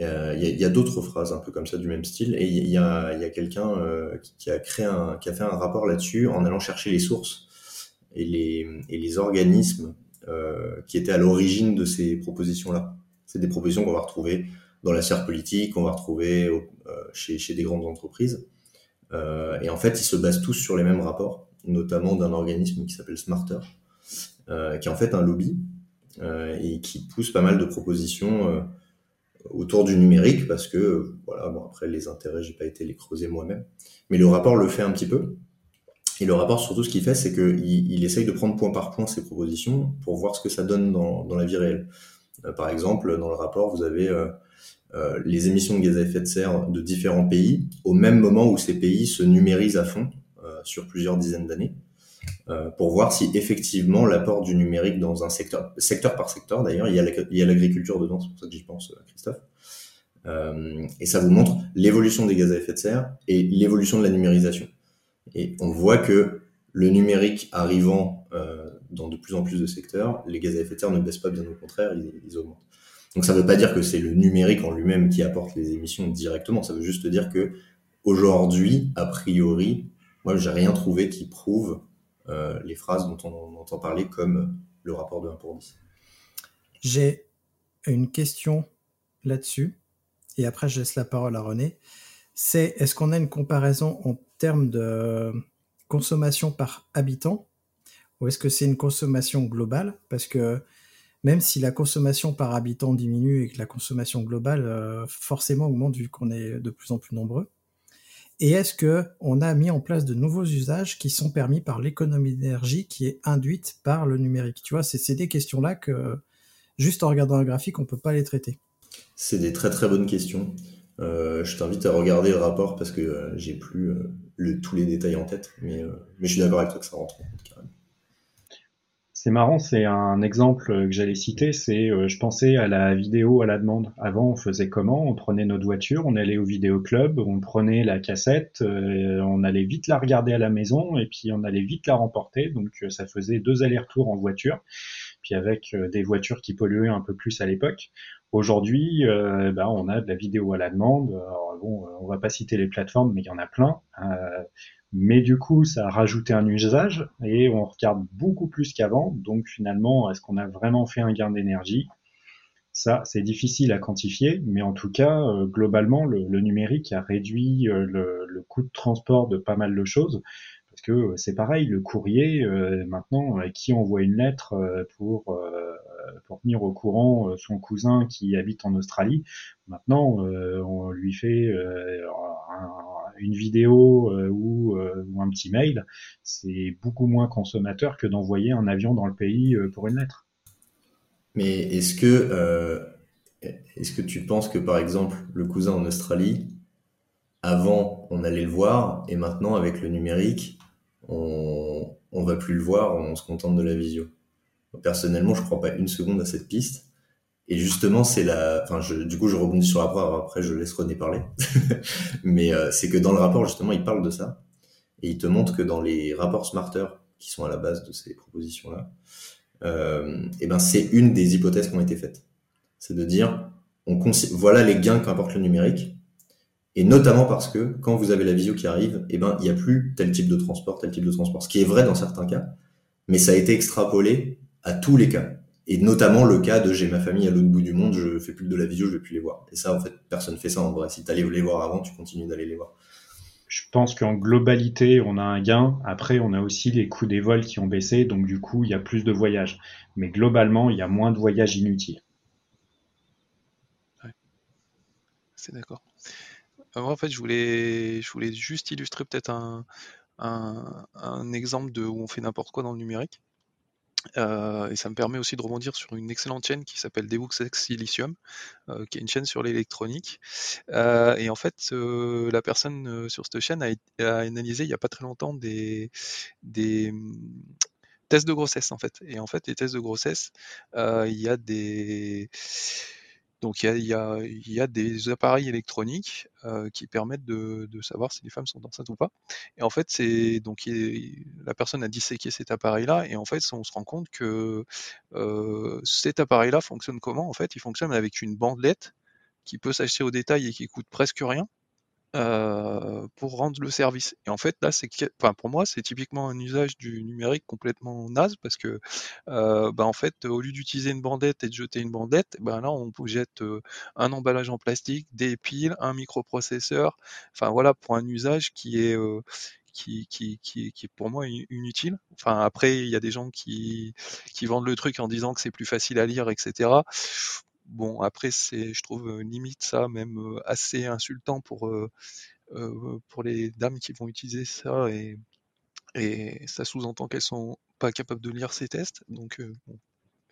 Il y a, d'autres phrases un peu comme ça du même style, et il y a, a quelqu'un qui, a créé un, qui a fait un rapport là-dessus en allant chercher les sources et les, et les organismes euh, qui étaient à l'origine de ces propositions-là. C'est des propositions qu'on va retrouver dans la sphère politique, qu'on va retrouver euh, chez, chez, des grandes entreprises. Euh, et en fait, ils se basent tous sur les mêmes rapports, notamment d'un organisme qui s'appelle Smarter, euh, qui est en fait un lobby euh, et qui pousse pas mal de propositions autour du numérique parce que, voilà, bon, après les intérêts, j'ai pas été les creuser moi-même, mais le rapport le fait un petit peu. Et le rapport, surtout, ce qu'il fait, c'est qu'il il essaye de prendre point par point ses propositions pour voir ce que ça donne dans, la vie réelle. Euh, par exemple, dans le rapport, vous avez euh, euh, les émissions de gaz à effet de serre de différents pays au même moment où ces pays se numérisent à fond sur plusieurs dizaines d'années, pour voir si effectivement l'apport du numérique dans un secteur, secteur par secteur d'ailleurs, il y a l'agriculture dedans, c'est pour ça que j'y pense, Christophe. et ça vous montre l'évolution des gaz à effet de serre et l'évolution de la numérisation. Et on voit que le numérique arrivant euh, dans de plus en plus de secteurs, les gaz à effet de serre ne baissent pas, bien au contraire, ils, augmentent. Donc ça ne veut pas dire que c'est le numérique en lui-même qui apporte les émissions directement, ça veut juste dire que aujourd'hui, a priori, moi j'ai rien trouvé qui prouve euh, les phrases dont on, entend parler comme le rapport de 1 pour 10. J'ai une question là-dessus, et après je laisse la parole à René. C'est est-ce qu'on a une comparaison en termes de consommation par habitant ou est-ce que c'est une consommation globale? Parce que même si la consommation par habitant diminue et que la consommation globale euh, forcément augmente vu qu'on est de plus en plus nombreux. Et est-ce que on a mis en place de nouveaux usages qui sont permis par l'économie d'énergie qui est induite par le numérique? Tu vois, c'est des questions-là que juste en regardant un graphique, on peut pas les traiter. C'est des très très bonnes questions. Euh, je t'invite à regarder le rapport parce que euh, j'ai plus euh, tous les détails en tête, mais, je suis d'accord avec toi que ça rentre. C'est marrant, c'est un exemple que j'allais citer, c'est je pensais à la vidéo à la demande. Avant, on faisait comment? On prenait notre voiture, on allait au vidéoclub, on prenait la cassette, on allait vite la regarder à la maison et puis on allait vite la remporter. Donc ça faisait deux allers-retours en voiture. puis avec des voitures qui polluaient un peu plus à l'époque. Aujourd'hui, bah, on a de la vidéo à la demande. Alors, bon, on va pas citer les plateformes, mais il y en a plein. mais du coup, ça a rajouté un usage et on regarde beaucoup plus qu'avant. Donc finalement, est-ce qu'on a vraiment fait un gain d'énergie? Ça, c'est difficile à quantifier, mais en tout cas, euh, globalement, le, numérique a réduit euh, le, coût de transport de pas mal de choses. Parce que euh, c'est pareil, le courrier, maintenant, qui envoie une lettre pour, pour tenir au courant son cousin qui habite en Australie, maintenant, on lui fait une vidéo ou, un petit mail. C'est beaucoup moins consommateur que d'envoyer un avion dans le pays pour une lettre. Mais est-ce que, euh, est-ce que tu penses que, par exemple, le cousin en Australie, avant, on allait le voir, et maintenant, avec le numérique, on, on va plus le voir, on se contente de la visio? Personnellement, je crois pas une seconde à cette piste. Et justement, c'est la, enfin, je, du coup, je rebondis sur rapport, après, je laisse René parler. *laughs* Mais euh, c'est que dans le rapport, justement, il parle de ça. Et il te montre que dans les rapports Smarter, qui sont à la base de ces propositions-là, euh, et ben c'est une des hypothèses qui ont été faites. C'est de dire, on voilà les gains qu'apporte le numérique, et notamment parce que quand vous avez la visio qui arrive, et ben il n'y a plus tel type de transport, tel type de transport, ce qui est vrai dans certains cas, mais ça a été extrapolé à tous les cas. Et notamment le cas de j'ai ma famille à l'autre bout du monde, je fais plus de la visio, je vais plus les voir. Et ça, en fait, personne fait ça en vrai. Si tu allais les voir avant, tu continues d'aller les voir je pense qu'en globalité, on a un gain. Après, on a aussi les coûts des vols qui ont baissé, donc du coup, il y a plus de voyages. Mais globalement, il y a moins de voyages inutiles. Ouais. C'est d'accord. Moi, en fait, je voulais, je voulais juste illustrer peut-être un, un, exemple de où on fait n'importe quoi dans le numérique. Euh, et ça me permet aussi de rebondir sur une excellente chaîne qui s'appelle Debuxx Silicium, euh, qui est une chaîne sur l'électronique. Euh, et en fait, la personne sur cette chaîne a, a, analysé il n'y a pas très longtemps des, des hum, tests de grossesse en fait. Et en fait, les tests de grossesse, il y a des donc il y a, des appareils électroniques euh, qui permettent de, savoir si les femmes sont enceintes ou pas. Et en fait, la personne a disséqué cet appareil-là, et en fait, on se rend compte que euh, cet appareil-là fonctionne comment En fait, il fonctionne avec une bandelette qui peut s'acheter au détail et qui coûte presque rien. Euh, pour rendre le service. Et en fait, là, c'est, enfin, pour moi, c'est typiquement un usage du numérique complètement naze parce que, euh, bah, en fait, au lieu d'utiliser une bandette et de jeter une bandette, ben là, on jette euh, un emballage en plastique, des piles, un microprocesseur. Enfin, voilà, pour un usage qui est qui, qui, qui, qui, est pour moi inutile. Enfin, après, il y a des gens qui, qui vendent le truc en disant que c'est plus facile à lire, etc. Bon, après, c'est, je trouve limite ça même assez insultant pour, pour les dames qui vont utiliser ça et, et ça sous-entend qu'elles sont pas capables de lire ces tests. Donc, bon,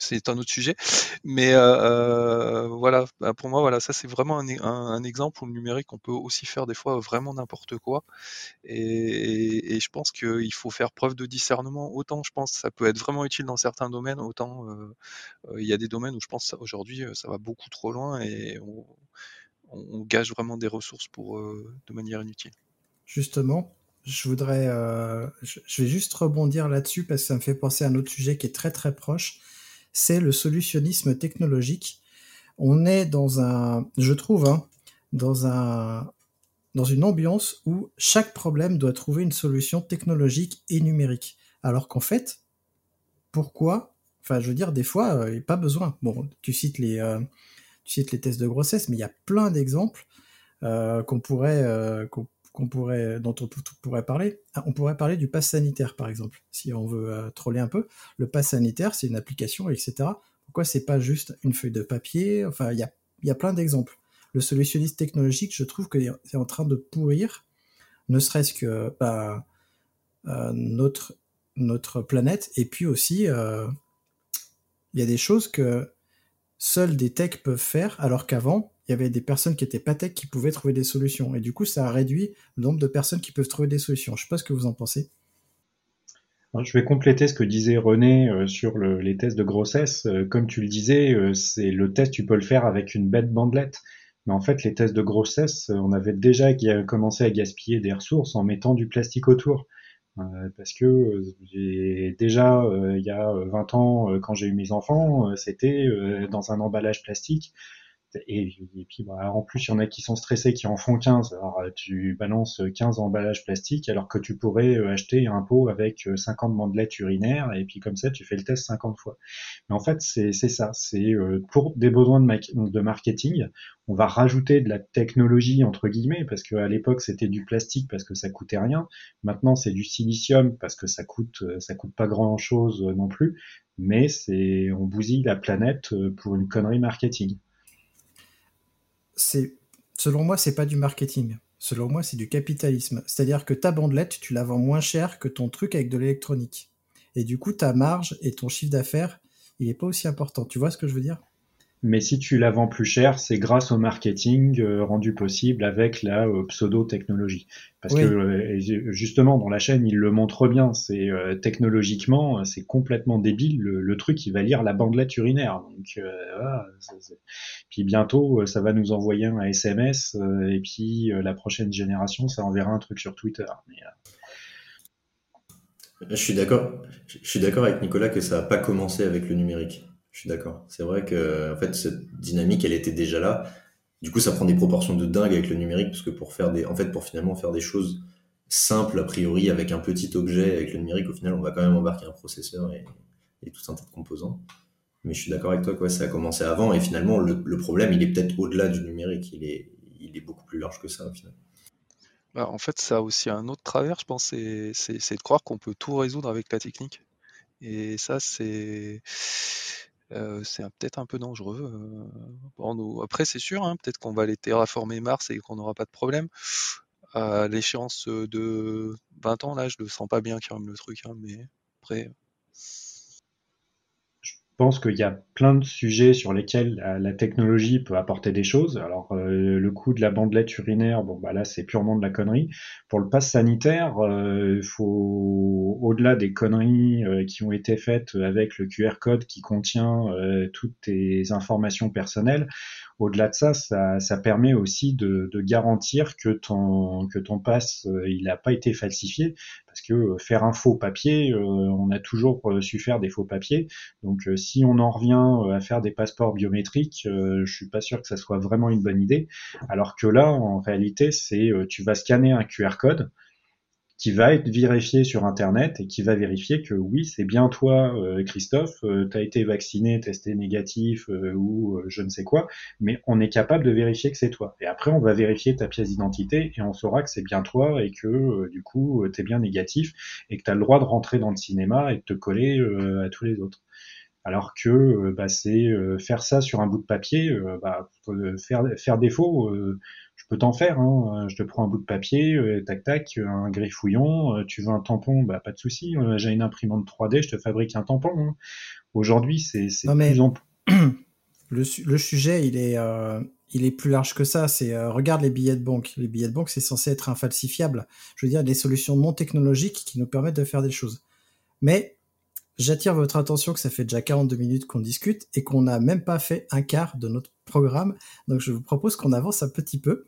c'est un autre sujet. Mais euh, euh, voilà, bah, pour moi, voilà, ça c'est vraiment un, exemple où le numérique, on peut aussi faire des fois vraiment n'importe quoi. Et, je pense qu'il faut faire preuve de discernement. Autant, je pense, ça peut être vraiment utile dans certains domaines, autant euh, il y a des domaines où je pense aujourd'hui ça va beaucoup trop loin et on, gage vraiment des ressources pour de manière inutile. Justement, je voudrais, je vais juste rebondir là-dessus parce que ça me fait penser à un autre sujet qui est très très proche c'est le solutionnisme technologique. On est dans un, je trouve, hein, dans un, dans une ambiance où chaque problème doit trouver une solution technologique et numérique. Alors qu'en fait, pourquoi Enfin, je veux dire, des fois, euh, il n'y a pas besoin. Bon, tu cites les, euh, tu cites les tests de grossesse, mais il y a plein d'exemples euh, qu'on pourrait, pourrait, dont on pourrait parler. Ah, on pourrait parler du pass sanitaire, par exemple, si on veut euh, troller un peu. Le pass sanitaire, c'est une application, etc. Pourquoi c'est pas juste une feuille de papier? Enfin, il y a, y a plein d'exemples. Le solutionniste technologique, je trouve que c'est en train de pourrir, ne serait-ce que bah, euh, notre, notre planète, et puis aussi, euh, il y a des choses que seuls des techs peuvent faire, alors qu'avant, il y avait des personnes qui étaient pas tech qui pouvaient trouver des solutions. Et du coup, ça a réduit le nombre de personnes qui peuvent trouver des solutions. Je sais pas ce que vous en pensez. Je vais compléter ce que disait René euh, sur les tests de grossesse. Euh, comme tu le disais, euh, c'est le test, tu peux le faire avec une bête bandelette. Mais en fait, les tests de grossesse, on avait déjà commencé à gaspiller des ressources en mettant du plastique autour. parce que déjà il y a 20 ans quand j'ai eu mes enfants, c'était dans un emballage plastique et, puis bah, en plus, il y en a qui sont stressés, qui en font 15. Alors euh, tu balances 15 emballages plastiques alors que tu pourrais euh, acheter un pot avec 50 euh, bandelettes urinaires et puis comme ça, tu fais le test 50 fois. Mais en fait, c'est ça. C'est pour des besoins de, de marketing, on va rajouter de la technologie entre guillemets parce qu'à l'époque c'était du plastique parce que ça coûtait rien. Maintenant c'est du silicium parce que ça coûte ça coûte pas grand chose non plus. Mais c'est on bousille la planète pour une connerie marketing selon moi, c'est pas du marketing. Selon moi, c'est du capitalisme. C'est-à-dire que ta bandelette, tu la vends moins cher que ton truc avec de l'électronique. Et du coup, ta marge et ton chiffre d'affaires, il n'est pas aussi important. Tu vois ce que je veux dire? Mais si tu la vends plus cher, c'est grâce au marketing euh, rendu possible avec la euh, pseudo-technologie. Parce que euh, justement, dans la chaîne, il le montre bien. C'est technologiquement, c'est complètement débile. Le, truc, il va lire la bandelette urinaire. Donc, puis bientôt, ça va nous envoyer un SMS. et puis la prochaine génération, ça enverra un truc sur Twitter. Je suis d'accord. Je suis d'accord avec Nicolas que ça n'a pas commencé avec le numérique. Je suis d'accord. C'est vrai que en fait cette dynamique elle était déjà là. Du coup, ça prend des proportions de dingue avec le numérique parce que pour faire des en fait pour finalement faire des choses simples a priori avec un petit objet avec le numérique au final on va quand même embarquer un processeur et, tout un tas de composants. Mais je suis d'accord avec toi que ça a commencé avant et finalement le, problème il est peut-être au-delà du numérique, il est il est beaucoup plus large que ça au final. Bah, en fait, ça a aussi un autre travers, je pense, c'est de croire qu'on peut tout résoudre avec la technique. Et ça, c'est c'est peut-être un peu dangereux. Euh, après, c'est sûr, hein, peut-être qu'on va aller terraformer Mars et qu'on n'aura pas de problème. À l'échéance de 20 ans, là, je le sens pas bien quand même le truc, hein, mais après. Pense qu'il y a plein de sujets sur lesquels la, technologie peut apporter des choses. Alors euh, le coût de la bandelette urinaire, bon bah là c'est purement de la connerie. Pour le pass sanitaire, euh, il faut au-delà des conneries euh, qui ont été faites avec le QR code qui contient toutes tes informations personnelles, au-delà de ça, ça, permet aussi de, garantir que ton que ton pass il n'a pas été falsifié parce que faire un faux papier, on a toujours su faire des faux papiers. Donc si on en revient à faire des passeports biométriques, je suis pas sûr que ça soit vraiment une bonne idée. Alors que là, en réalité, c'est tu vas scanner un QR code qui va être vérifié sur Internet et qui va vérifier que oui, c'est bien toi, euh, Christophe, euh, tu as été vacciné, testé négatif euh, ou je ne sais quoi, mais on est capable de vérifier que c'est toi. Et après, on va vérifier ta pièce d'identité et on saura que c'est bien toi et que du coup, tu es bien négatif et que tu as le droit de rentrer dans le cinéma et de te coller à tous les autres. Alors que bah, c'est faire ça sur un bout de papier, bah, faire, faire défaut peux t'en faire. Hein. Je te prends un bout de papier, euh, tac tac, un griffouillon. Euh, tu veux un tampon, bah pas de souci. Euh, j'ai une imprimante 3D, je te fabrique un tampon. Hein. Aujourd'hui, c'est plus en *clears throat* le, le, sujet, il est, il est plus large que ça. C'est regarde les billets de banque. Les billets de banque, c'est censé être infalsifiable. Je veux dire, des solutions non technologiques qui nous permettent de faire des choses. Mais J'attire votre attention que ça fait déjà 42 minutes qu'on discute et qu'on n'a même pas fait un quart de notre programme. Donc je vous propose qu'on avance un petit peu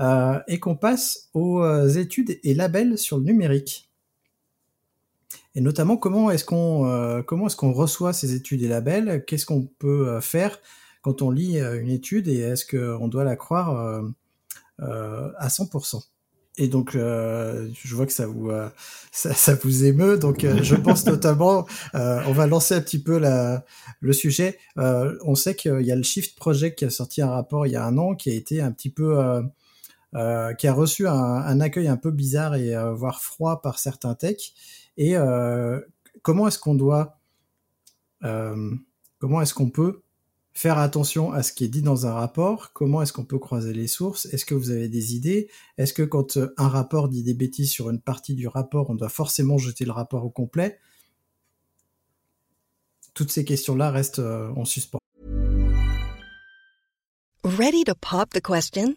euh, et qu'on passe aux euh, études et labels sur le numérique. Et notamment comment est-ce qu'on euh, comment est-ce qu'on reçoit ces études et labels? Qu'est-ce qu'on peut faire quand on lit une étude et est-ce qu'on doit la croire à 100% et donc, euh, je vois que ça vous euh, ça, ça, vous émeut. Donc, euh, je pense *laughs* notamment, euh, on va lancer un petit peu la, le sujet. on sait qu'il y a le Shift Project qui a sorti un rapport il y a un an, qui a été un petit peu, qui a reçu un, accueil un peu bizarre et voire froid par certains techs. Et comment est-ce qu'on doit, comment est-ce qu'on peut faire attention à ce qui est dit dans un rapport, comment est-ce qu'on peut croiser les sources, est-ce que vous avez des idées, est-ce que quand euh, un rapport dit des bêtises sur une partie du rapport, on doit forcément jeter le rapport au complet? Toutes ces questions-là restent euh, en suspens. Ready to pop the question?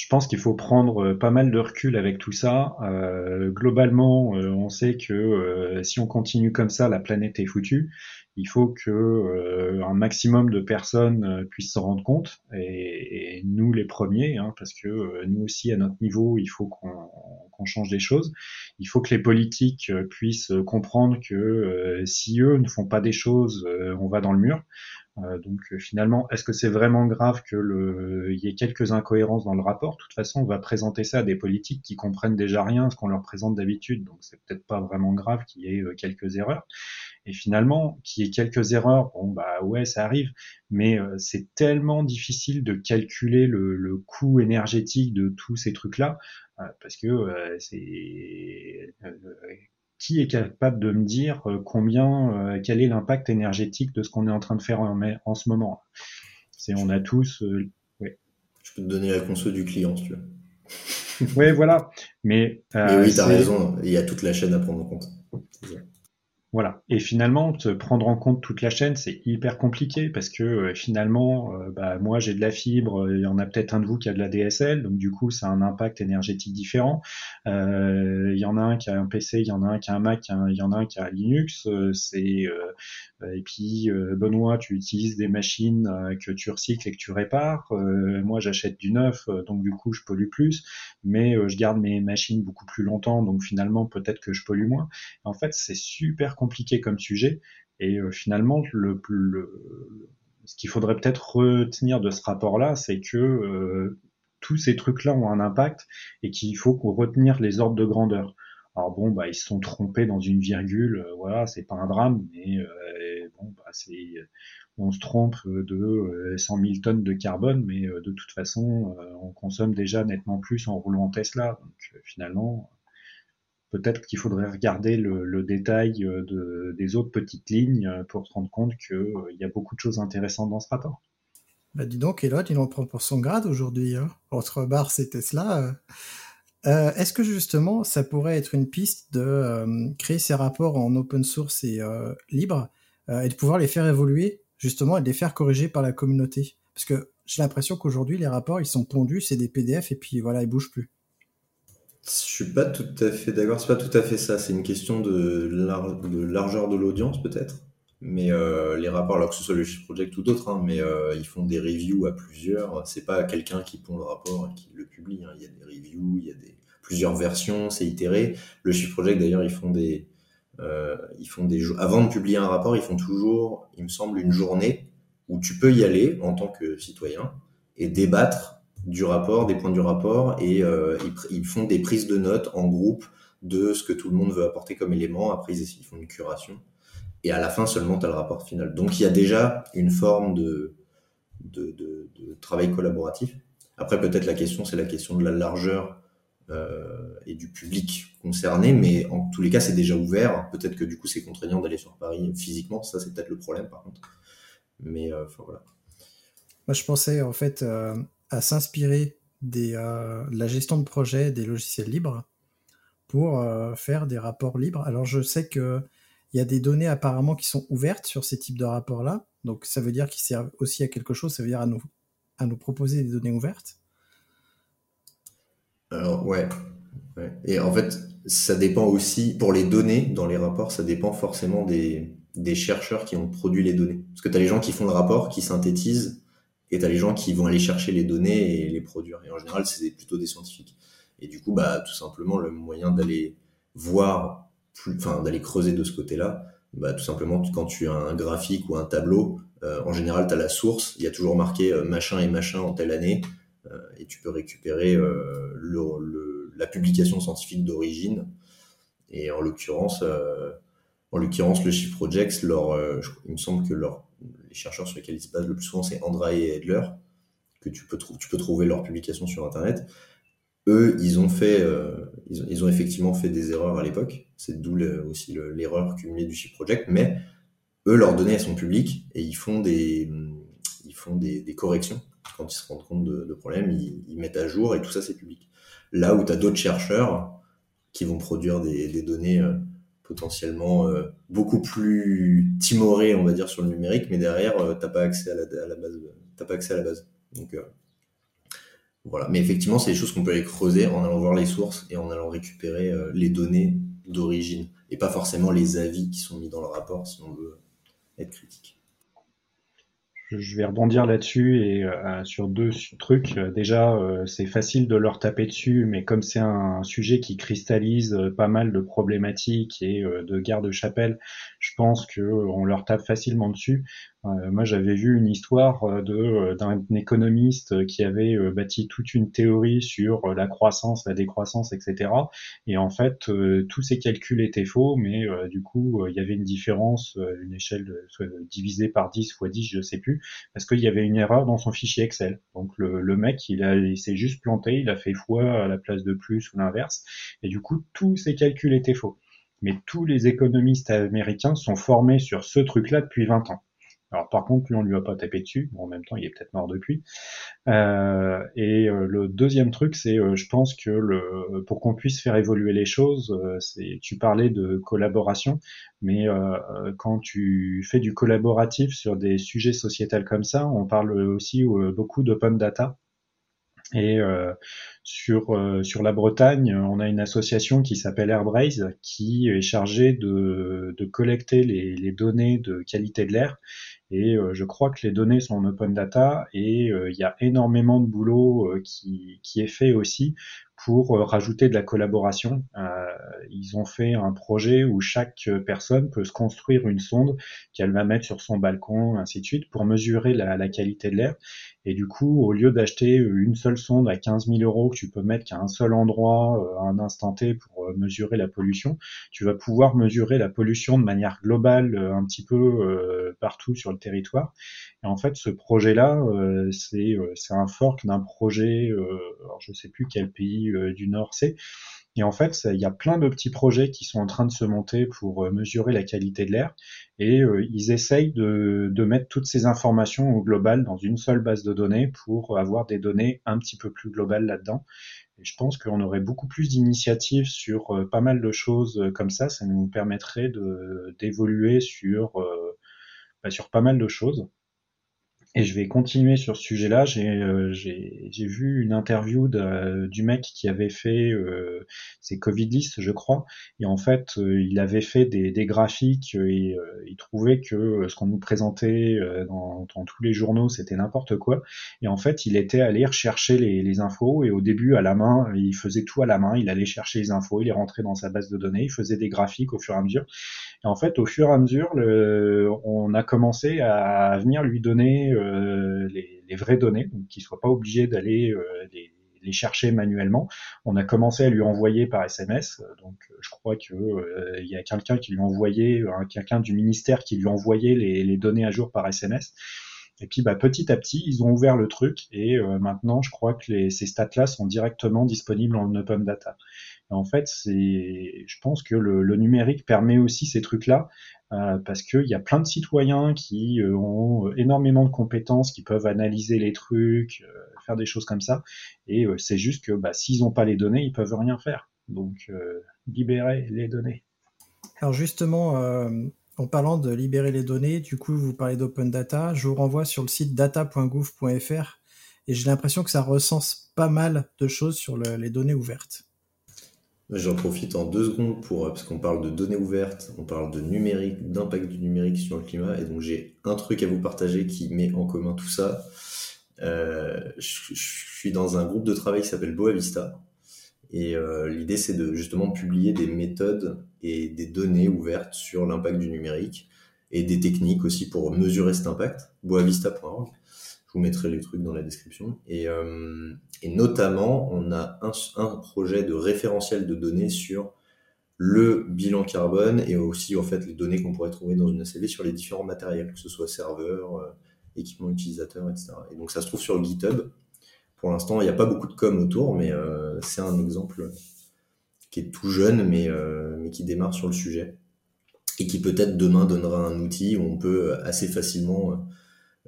Je pense qu'il faut prendre euh, pas mal de recul avec tout ça. Euh, globalement, euh, on sait que euh, si on continue comme ça, la planète est foutue. il faut que euh, un maximum de personnes euh, puissent s'en rendre compte et, et, nous les premiers hein, parce que nous aussi à notre niveau il faut qu'on qu change des choses il faut que les politiques puissent comprendre que si eux ne font pas des choses on va dans le mur donc finalement, est-ce que c'est vraiment grave que le, y ait quelques incohérences dans le rapport? De toute façon, on va présenter ça à des politiques qui comprennent déjà rien ce qu'on leur présente d'habitude, donc c'est peut-être pas vraiment grave qu'il y ait quelques erreurs. Et finalement, qu'il y ait quelques erreurs, bon bah ouais, ça arrive, mais euh, c'est tellement difficile de calculer le, le, coût énergétique de tous ces trucs-là, euh, parce que euh, c'est euh, qui est capable de me dire euh, combien, euh, quel est l'impact énergétique de ce qu'on est en train de faire en, en ce moment C'est on a tous, ouais. Je peux te donner la conso du client si tu veux. oui, voilà. Mais, mais oui, t'as raison. Il y a toute la chaîne à prendre en compte. Voilà. Et finalement, te prendre en compte toute la chaîne, c'est hyper compliqué parce que euh, finalement, euh, bah, moi j'ai de la fibre, il y en a peut-être un de vous qui a de la DSL, donc du coup, ça a un impact énergétique différent. Euh, il y en a un qui a un PC, il y en a un qui a un Mac, il y en a un qui a Linux. Euh, c'est et puis Benoît, tu utilises des machines que tu recycles et que tu répares. moi, j'achète du neuf, donc du coup, je pollue plus, mais je garde mes machines beaucoup plus longtemps, donc finalement, peut-être que je pollue moins. En fait, c'est super compliqué comme sujet. Et euh, finalement, le, ce qu'il faudrait peut-être retenir de ce rapport-là, c'est que euh, tous ces trucs-là ont un impact et qu'il faut qu'on retenir les ordres de grandeur. Alors bon, bah ils se sont trompés dans une virgule, euh, voilà, c'est pas un drame, mais bon, bah c'est, on se trompe de 100 000 tonnes de carbone, mais de toute façon, on consomme déjà nettement plus en roulant Tesla, donc finalement, peut-être qu'il faudrait regarder le, détail euh, de, des autres petites lignes euh, pour se rendre compte qu'il euh, y a beaucoup de choses intéressantes dans ce rapport. Bah dis donc, Elon, il en prend pour son grade aujourd'hui, hein, entre Mars et Tesla. Est-ce que justement, ça pourrait être une piste de créer ces rapports en open source et libre et de pouvoir les faire évoluer, justement, et de les faire corriger par la communauté? Parce que j'ai l'impression qu'aujourd'hui, les rapports, ils sont pondus, c'est des PDF, et puis voilà, ils bougent plus. Je suis pas tout à fait d'accord. C'est pas tout à fait ça. C'est une question de, lar de largeur de l'audience peut-être. Mais euh, les rapports, alors que ce soit le Shift Project ou d'autres, hein, mais euh, ils font des reviews à plusieurs. C'est pas quelqu'un qui pond le rapport et qui le publie. Hein. Il y a des reviews, il y a des plusieurs versions, c'est itéré. Le Shift Project d'ailleurs, ils font des, euh, ils font des avant de publier un rapport, ils font toujours, il me semble, une journée où tu peux y aller en tant que citoyen et débattre du rapport, des points du rapport, et euh, ils, ils, font des prises de notes en groupe de ce que tout le monde veut apporter comme élément. Après, ils, font une curation. Et à la fin, seulement, tu as le rapport final. Donc, il y a déjà une forme de, de, de, de travail collaboratif. Après, peut-être la question, c'est la question de la largeur euh, et du public concerné, mais en tous les cas, c'est déjà ouvert. Peut-être que du coup, c'est contraignant d'aller sur Paris physiquement. Ça, c'est peut-être le problème, par contre. Mais euh, voilà. Moi, je pensais, en fait, euh, à s'inspirer euh, de la gestion de projet des logiciels libres pour euh, faire des rapports libres. Alors je sais que il y a des données apparemment qui sont ouvertes sur ces types de rapports-là, donc ça veut dire qu'ils servent aussi à quelque chose, ça veut dire à nous, à nous proposer des données ouvertes. Alors ouais. ouais. Et en fait, ça dépend aussi, pour les données dans les rapports, ça dépend forcément des, des chercheurs qui ont produit les données. Parce que tu as les gens qui font le rapport, qui synthétisent et tu as les gens qui vont aller chercher les données et les produire. Et en général, c'est plutôt des scientifiques. Et du coup, bah, tout simplement, le moyen d'aller voir, enfin, d'aller creuser de ce côté-là, bah, tout simplement, quand tu as un graphique ou un tableau, euh, en général, tu as la source, il y a toujours marqué euh, machin et machin en telle année, tu peux récupérer le, la publication scientifique d'origine. Et en l'occurrence, en l'occurrence, le Shift Projects, leur, il me semble que leur, les chercheurs sur lesquels ils se basent le plus souvent, c'est Andra et Edler, que tu peux, tu peux trouver leurs publications sur Internet. Eux, ils ont fait, ont, ils, ont, effectivement fait des erreurs à l'époque. C'est d'où aussi l'erreur cumulée du Shift Project, mais eux, leurs données, elles sont publiques et ils font des, ils font des, des corrections. Quand ils se rendent compte de, de problèmes, ils, ils, mettent à jour et tout ça, c'est public. Là où tu as d'autres chercheurs qui vont produire des, des données euh, potentiellement euh, beaucoup plus timorées, on va dire, sur le numérique, mais derrière, euh, t'as pas accès à la, à la base. T'as pas accès à la base. Euh, voilà. Mais effectivement, c'est des choses qu'on peut aller creuser en allant voir les sources et en allant récupérer euh, les données d'origine et pas forcément les avis qui sont mis dans le rapport si on veut être critique. Je vais rebondir là-dessus et euh, sur deux trucs. Déjà, euh, c'est facile de leur taper dessus, mais comme c'est un sujet qui cristallise euh, pas mal de problématiques et de garde-chapelle, je pense que on leur tape facilement dessus. Euh, moi, j'avais vu une histoire euh, de euh, d'un économiste qui avait bâti toute une théorie sur la croissance, la décroissance, etc. Et en fait, tous ces calculs étaient faux, mais du coup, il y avait une différence, une échelle divisée par 10 fois 10, je sais plus, parce qu'il y avait une erreur dans son fichier Excel. Donc le, le mec, il, il s'est juste planté, il a fait fois à la place de plus ou l'inverse, et du coup, tous ces calculs étaient faux. Mais tous les économistes américains sont formés sur ce truc-là depuis 20 ans. Alors par contre, lui, on lui a pas tapé dessus. Bon, en même temps, il est peut-être mort depuis. Euh, et euh, le deuxième truc, c'est, euh, je pense que le, pour qu'on puisse faire évoluer les choses, euh, c'est, tu parlais de collaboration, mais quand tu fais du collaboratif sur des sujets sociétals comme ça, on parle aussi beaucoup d'open data. Et sur sur la Bretagne, on a une association qui s'appelle Airbraze qui est chargée de, de collecter les, les données de qualité de l'air et euh, je crois que les données sont en open data et euh, il y a énormément de boulot euh, qui, qui, est fait aussi pour rajouter de la collaboration. ils ont fait un projet où chaque personne peut se construire une sonde qu'elle va mettre sur son balcon, ainsi de suite, pour mesurer la, la qualité de l'air. Et du coup, au lieu d'acheter une seule sonde à 15 000 euros que tu peux mettre qu'à un seul endroit à un instant T pour mesurer la pollution, tu vas pouvoir mesurer la pollution de manière globale un petit peu partout sur le territoire. Et en fait, ce projet-là, euh, c'est euh, un fork d'un projet, euh, alors je sais plus quel pays du Nord c'est. Et en fait, il y a plein de petits projets qui sont en train de se monter pour mesurer la qualité de l'air. Et ils essayent de, de, mettre toutes ces informations au global dans une seule base de données pour avoir des données un petit peu plus globales là-dedans. Et je pense qu'on aurait beaucoup plus d'initiatives sur pas mal de choses comme ça. Ça nous permettrait d'évoluer sur bah, sur pas mal de choses. Et je vais continuer sur ce sujet-là. J'ai euh, vu une interview de, du mec qui avait fait euh, ses Covid list, je crois. Et en fait, euh, il avait fait des, des graphiques et euh, il trouvait que ce qu'on nous présentait dans, dans, tous les journaux, c'était n'importe quoi. Et en fait, il était allé rechercher les, les, infos. Et au début, à la main, il faisait tout à la main. Il allait chercher les infos, il est rentré dans sa base de données, il faisait des graphiques au fur et à mesure. Et en fait, au fur et à mesure, le, on a commencé à venir lui donner euh, les, les, vraies données, donc qu'il soit pas obligé d'aller euh, les, chercher manuellement. On a commencé à lui envoyer par SMS. Donc, je crois que euh, il y a quelqu'un qui lui envoyait, quelqu'un du ministère qui lui envoyait les, données à jour par SMS. Et puis bah, petit à petit, ils ont ouvert le truc et euh, maintenant, je crois que ces stats-là sont directement disponibles en open data. En fait, je pense que le, numérique permet aussi ces trucs-là euh, parce qu'il y a plein de citoyens qui euh, ont énormément de compétences, qui peuvent analyser les trucs, euh, faire des choses comme ça. Et euh, c'est juste que bah, s'ils n'ont pas les données, ils peuvent rien faire. Donc libérer les données. Alors justement, en parlant de libérer les données, du coup, vous parlez d'open data. Je vous renvoie sur le site data.gouv.fr et j'ai l'impression que ça recense pas mal de choses sur le, les données ouvertes. J'en profite en deux secondes pour, parce qu'on parle de données ouvertes, on parle de numérique, d'impact du numérique sur le climat, et donc j'ai un truc à vous partager qui met en commun tout ça. Euh, je, je, suis dans un groupe de travail qui s'appelle Boavista, et euh, l'idée, c'est de justement publier des méthodes et des données ouvertes sur l'impact du numérique et des techniques aussi pour mesurer cet impact. Boavista.org. Je vous mettrai les trucs dans la description. Et, et notamment, on a un, projet de référentiel de données sur le bilan carbone et aussi en fait les données qu'on pourrait trouver dans une ACV sur les différents matériels, que ce soit serveur, équipement utilisateur, etc. Et donc ça se trouve sur GitHub. Pour l'instant, il n'y a pas beaucoup de com autour, mais c'est un exemple qui est tout jeune, mais, mais qui démarre sur le sujet et qui peut-être demain donnera un outil où on peut assez facilement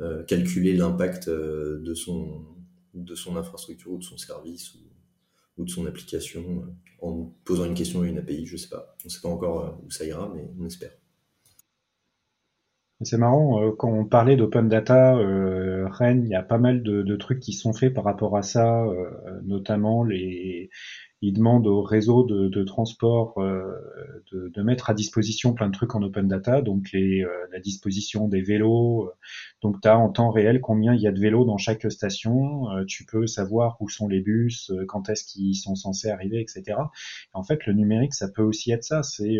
euh, calculer l'impact euh, de, son, de son infrastructure ou de son service ou, de son application euh, en posant une question à une API, je sais pas. On ne sait pas encore où ça ira, mais on espère. C'est marrant, quand on parlait d'open data, Rennes, il y a pas mal de, de, trucs qui sont faits par rapport à ça, notamment les, il demande au réseau de, transport euh, de, mettre à disposition plein de trucs en open data, donc les, euh, la disposition des vélos. Euh, donc tu as en temps réel combien il y a de vélos dans chaque station. tu peux savoir où sont les bus, quand est-ce qu'ils sont censés arriver, etc. en fait, le numérique, ça peut aussi être ça. C'est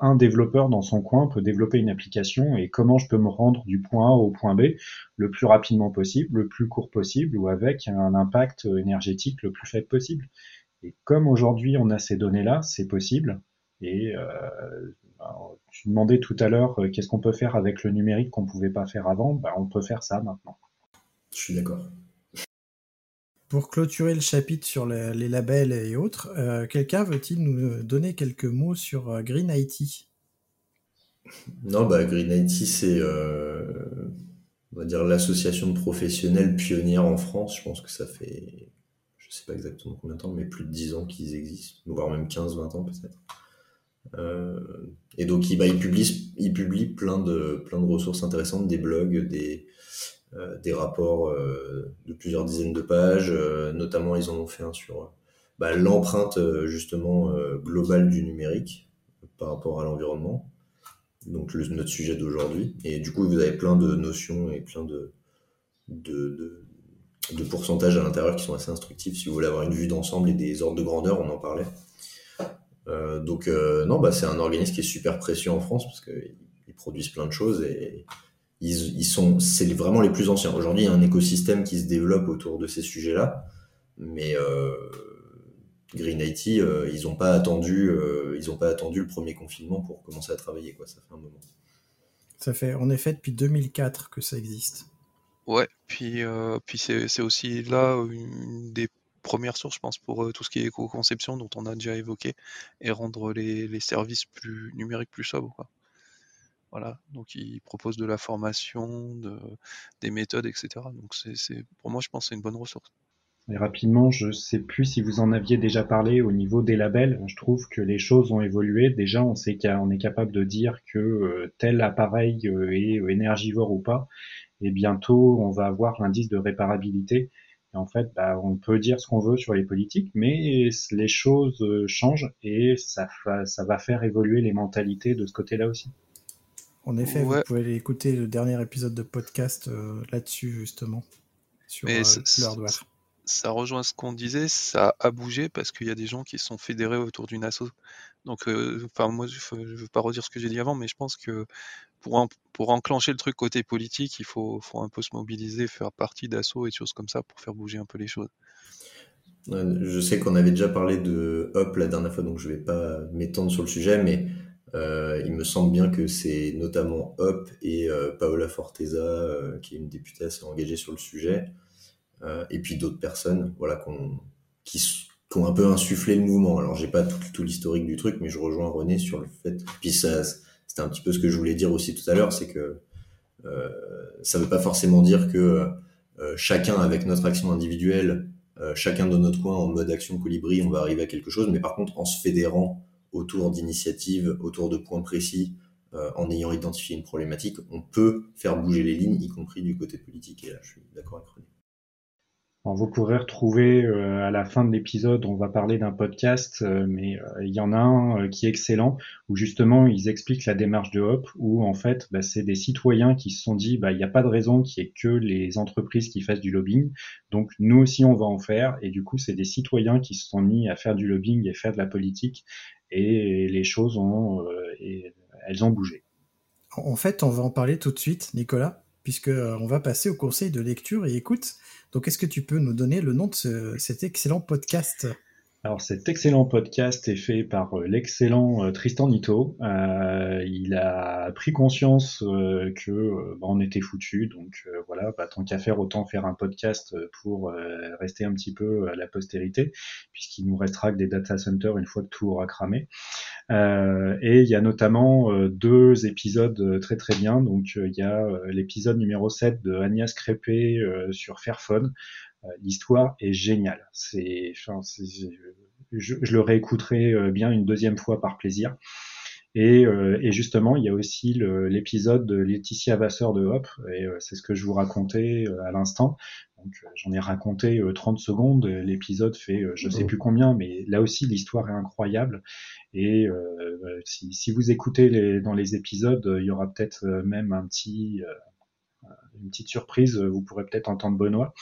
un développeur dans son coin peut développer une application et comment je peux me rendre du point A au point B le plus rapidement possible, le plus court possible ou avec un impact énergétique le plus faible possible. Et comme aujourd'hui on a ces données-là, c'est possible. Et euh, tu demandais tout à l'heure euh, qu'est-ce qu'on peut faire avec le numérique qu'on pouvait pas faire avant, ben, on peut faire ça maintenant. Je suis d'accord. Pour clôturer le chapitre sur les, labels et autres, euh, quelqu'un veut-il nous donner quelques mots sur euh, Green IT Non, bah Green IT, c'est euh, l'association de professionnels pionnière en France. Je pense que ça fait, je sais pas exactement combien de temps, mais plus de 10 ans qu'ils existent, voire même 15-20 ans peut-être. et donc, il, bah, il, publie, il publie plein de, plein de ressources intéressantes, des blogs, des, des rapports euh, de plusieurs dizaines de pages. Euh, notamment, ils en ont fait un sur bah, l'empreinte justement globale du numérique par rapport à l'environnement. Donc notre sujet d'aujourd'hui. Et du coup, vous avez plein de notions et plein de, pourcentages à l'intérieur qui sont assez instructifs si vous voulez avoir une vue d'ensemble et des ordres de grandeur, on en parlait. donc non, bah, c'est un organisme qui est super précieux en France parce qu'ils produisent plein de choses et, ils, sont, c'est vraiment les plus anciens. Aujourd'hui, il y a un écosystème qui se développe autour de ces sujets-là, mais euh, Green IT, euh, ils n'ont pas attendu, euh, ils ont pas attendu le premier confinement pour commencer à travailler, quoi. Ça fait un moment. Ça fait en effet depuis 2004 que ça existe. Ouais, puis, puis c'est aussi là une des premières sources, je pense, pour tout ce qui est éco-conception dont on a déjà évoqué, et rendre les, les services plus numériques plus sobres. Quoi. Voilà, donc ils proposent de la formation, de, des méthodes, etc. Donc pour moi, je pense que c'est une bonne ressource. Et rapidement, je sais plus si vous en aviez déjà parlé au niveau des labels. Je trouve que les choses ont évolué. Déjà, on sait qu'on est capable de dire que euh, tel appareil euh, est énergivore ou pas. Et bientôt, on va avoir l'indice de réparabilité. Et en fait, bah, on peut dire ce qu'on veut sur les politiques, mais les choses euh, changent et ça, ça va faire évoluer les mentalités de ce côté-là aussi. En effet, vous pouvez écouter le dernier épisode de podcast euh, là-dessus, justement, sur euh, le hardware. Ça rejoint ce qu'on disait, ça a bougé parce qu'il y a des gens qui sont fédérés autour d'une asso. Donc, euh, enfin, moi, je ne veux pas redire ce que j'ai dit avant, mais je pense que pour, pour enclencher le truc côté politique, il faut, faut un peu se mobiliser, faire partie d'assaut et de choses comme ça pour faire bouger un peu les choses. Je sais qu'on avait déjà parlé de Hop la dernière fois, donc je ne vais pas m'étendre sur le sujet, mais euh, il me semble bien que c'est notamment Hop et euh, Paola Forteza, euh, qui est une députée assez engagée sur le sujet, et puis d'autres personnes voilà, qui, ont un peu insufflé le mouvement. Alors, j'ai pas tout, l'historique du truc, mais je rejoins René sur le fait. Puis, ça, c'était un petit peu ce que je voulais dire aussi tout à l'heure, c'est que ça veut pas forcément dire que chacun, avec notre action individuelle, chacun de notre coin en mode action colibri, on va arriver à quelque chose, mais par contre, en se fédérant autour d'initiatives, autour de points précis, euh, en ayant identifié une problématique, on peut faire bouger les lignes, y compris du côté politique. Et là, je suis d'accord avec René. vous pourrez retrouver euh, à la fin de l'épisode, on va parler d'un podcast, euh, mais il y en a un qui est excellent, où justement ils expliquent la démarche de Hop, où en fait bah, c'est des citoyens qui se sont dit, bah, il n'y a pas de raison qu'il n'y ait que les entreprises qui fassent du lobbying, donc nous aussi on va en faire, et du coup c'est des citoyens qui se sont mis à faire du lobbying et faire de la politique, et les choses ont, euh, elles ont bougé. En fait, on va en parler tout de suite, Nicolas, puisque on va passer au conseil de lecture et écoute. Donc, est-ce que tu peux nous donner le nom de cet excellent podcast? Alors cet excellent podcast est fait par euh, l'excellent euh, Tristan Nito. Euh, il a pris conscience que bah, on était foutu, donc voilà, bah, tant qu'à faire, autant faire un podcast pour rester un petit peu à la postérité, puisqu'il nous restera que des data centers une fois que tout aura cramé. et il y a notamment deux épisodes très très bien. Donc il y a l'épisode numéro 7 de Agnès Crépé sur Fairphone, l'histoire est géniale. C'est, je, je, le réécouterai euh, bien une deuxième fois par plaisir. Et, euh, et, justement, il y a aussi l'épisode de Laetitia Vasseur de Hop, et c'est ce que je vous racontais à l'instant. Donc j'en ai raconté 30 secondes, l'épisode fait je sais plus combien, mais là aussi l'histoire est incroyable. Et si, si, vous écoutez les, dans les épisodes, il y aura peut-être même un petit, une petite surprise, vous pourrez peut-être entendre Benoît.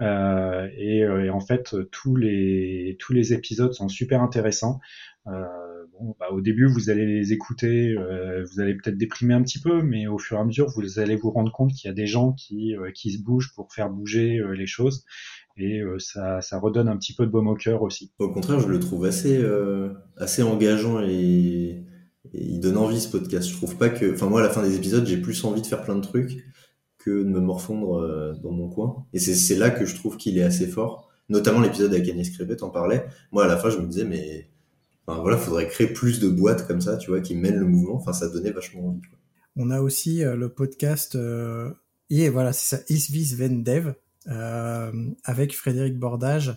Euh, et, euh, et, en fait, tous les tous les épisodes sont super intéressants. Euh, bon, bah, au début, vous allez les écouter, vous allez peut-être déprimer un petit peu, mais au fur et à mesure, vous allez vous rendre compte qu'il y a des gens qui qui se bougent pour faire bouger les choses et ça, ça redonne un petit peu de baume au cœur aussi. Au contraire, je le trouve assez, assez engageant et, et, il donne envie ce podcast. Je trouve pas que, enfin moi à la fin des épisodes, j'ai plus envie de faire plein de trucs de me morfondre euh, dans mon coin. Et c'est là que je trouve qu'il est assez fort. Notamment l'épisode avec Agnès Crébet en parlait. Moi, à la fin, je me disais, mais enfin, voilà, faudrait créer plus de boîtes comme ça, tu vois, qui mènent le mouvement. Enfin, ça donnait vachement envie. On a aussi euh, le podcast, euh, et voilà, c'est ça, Isvis Vendev, euh, avec Frédéric Bordage,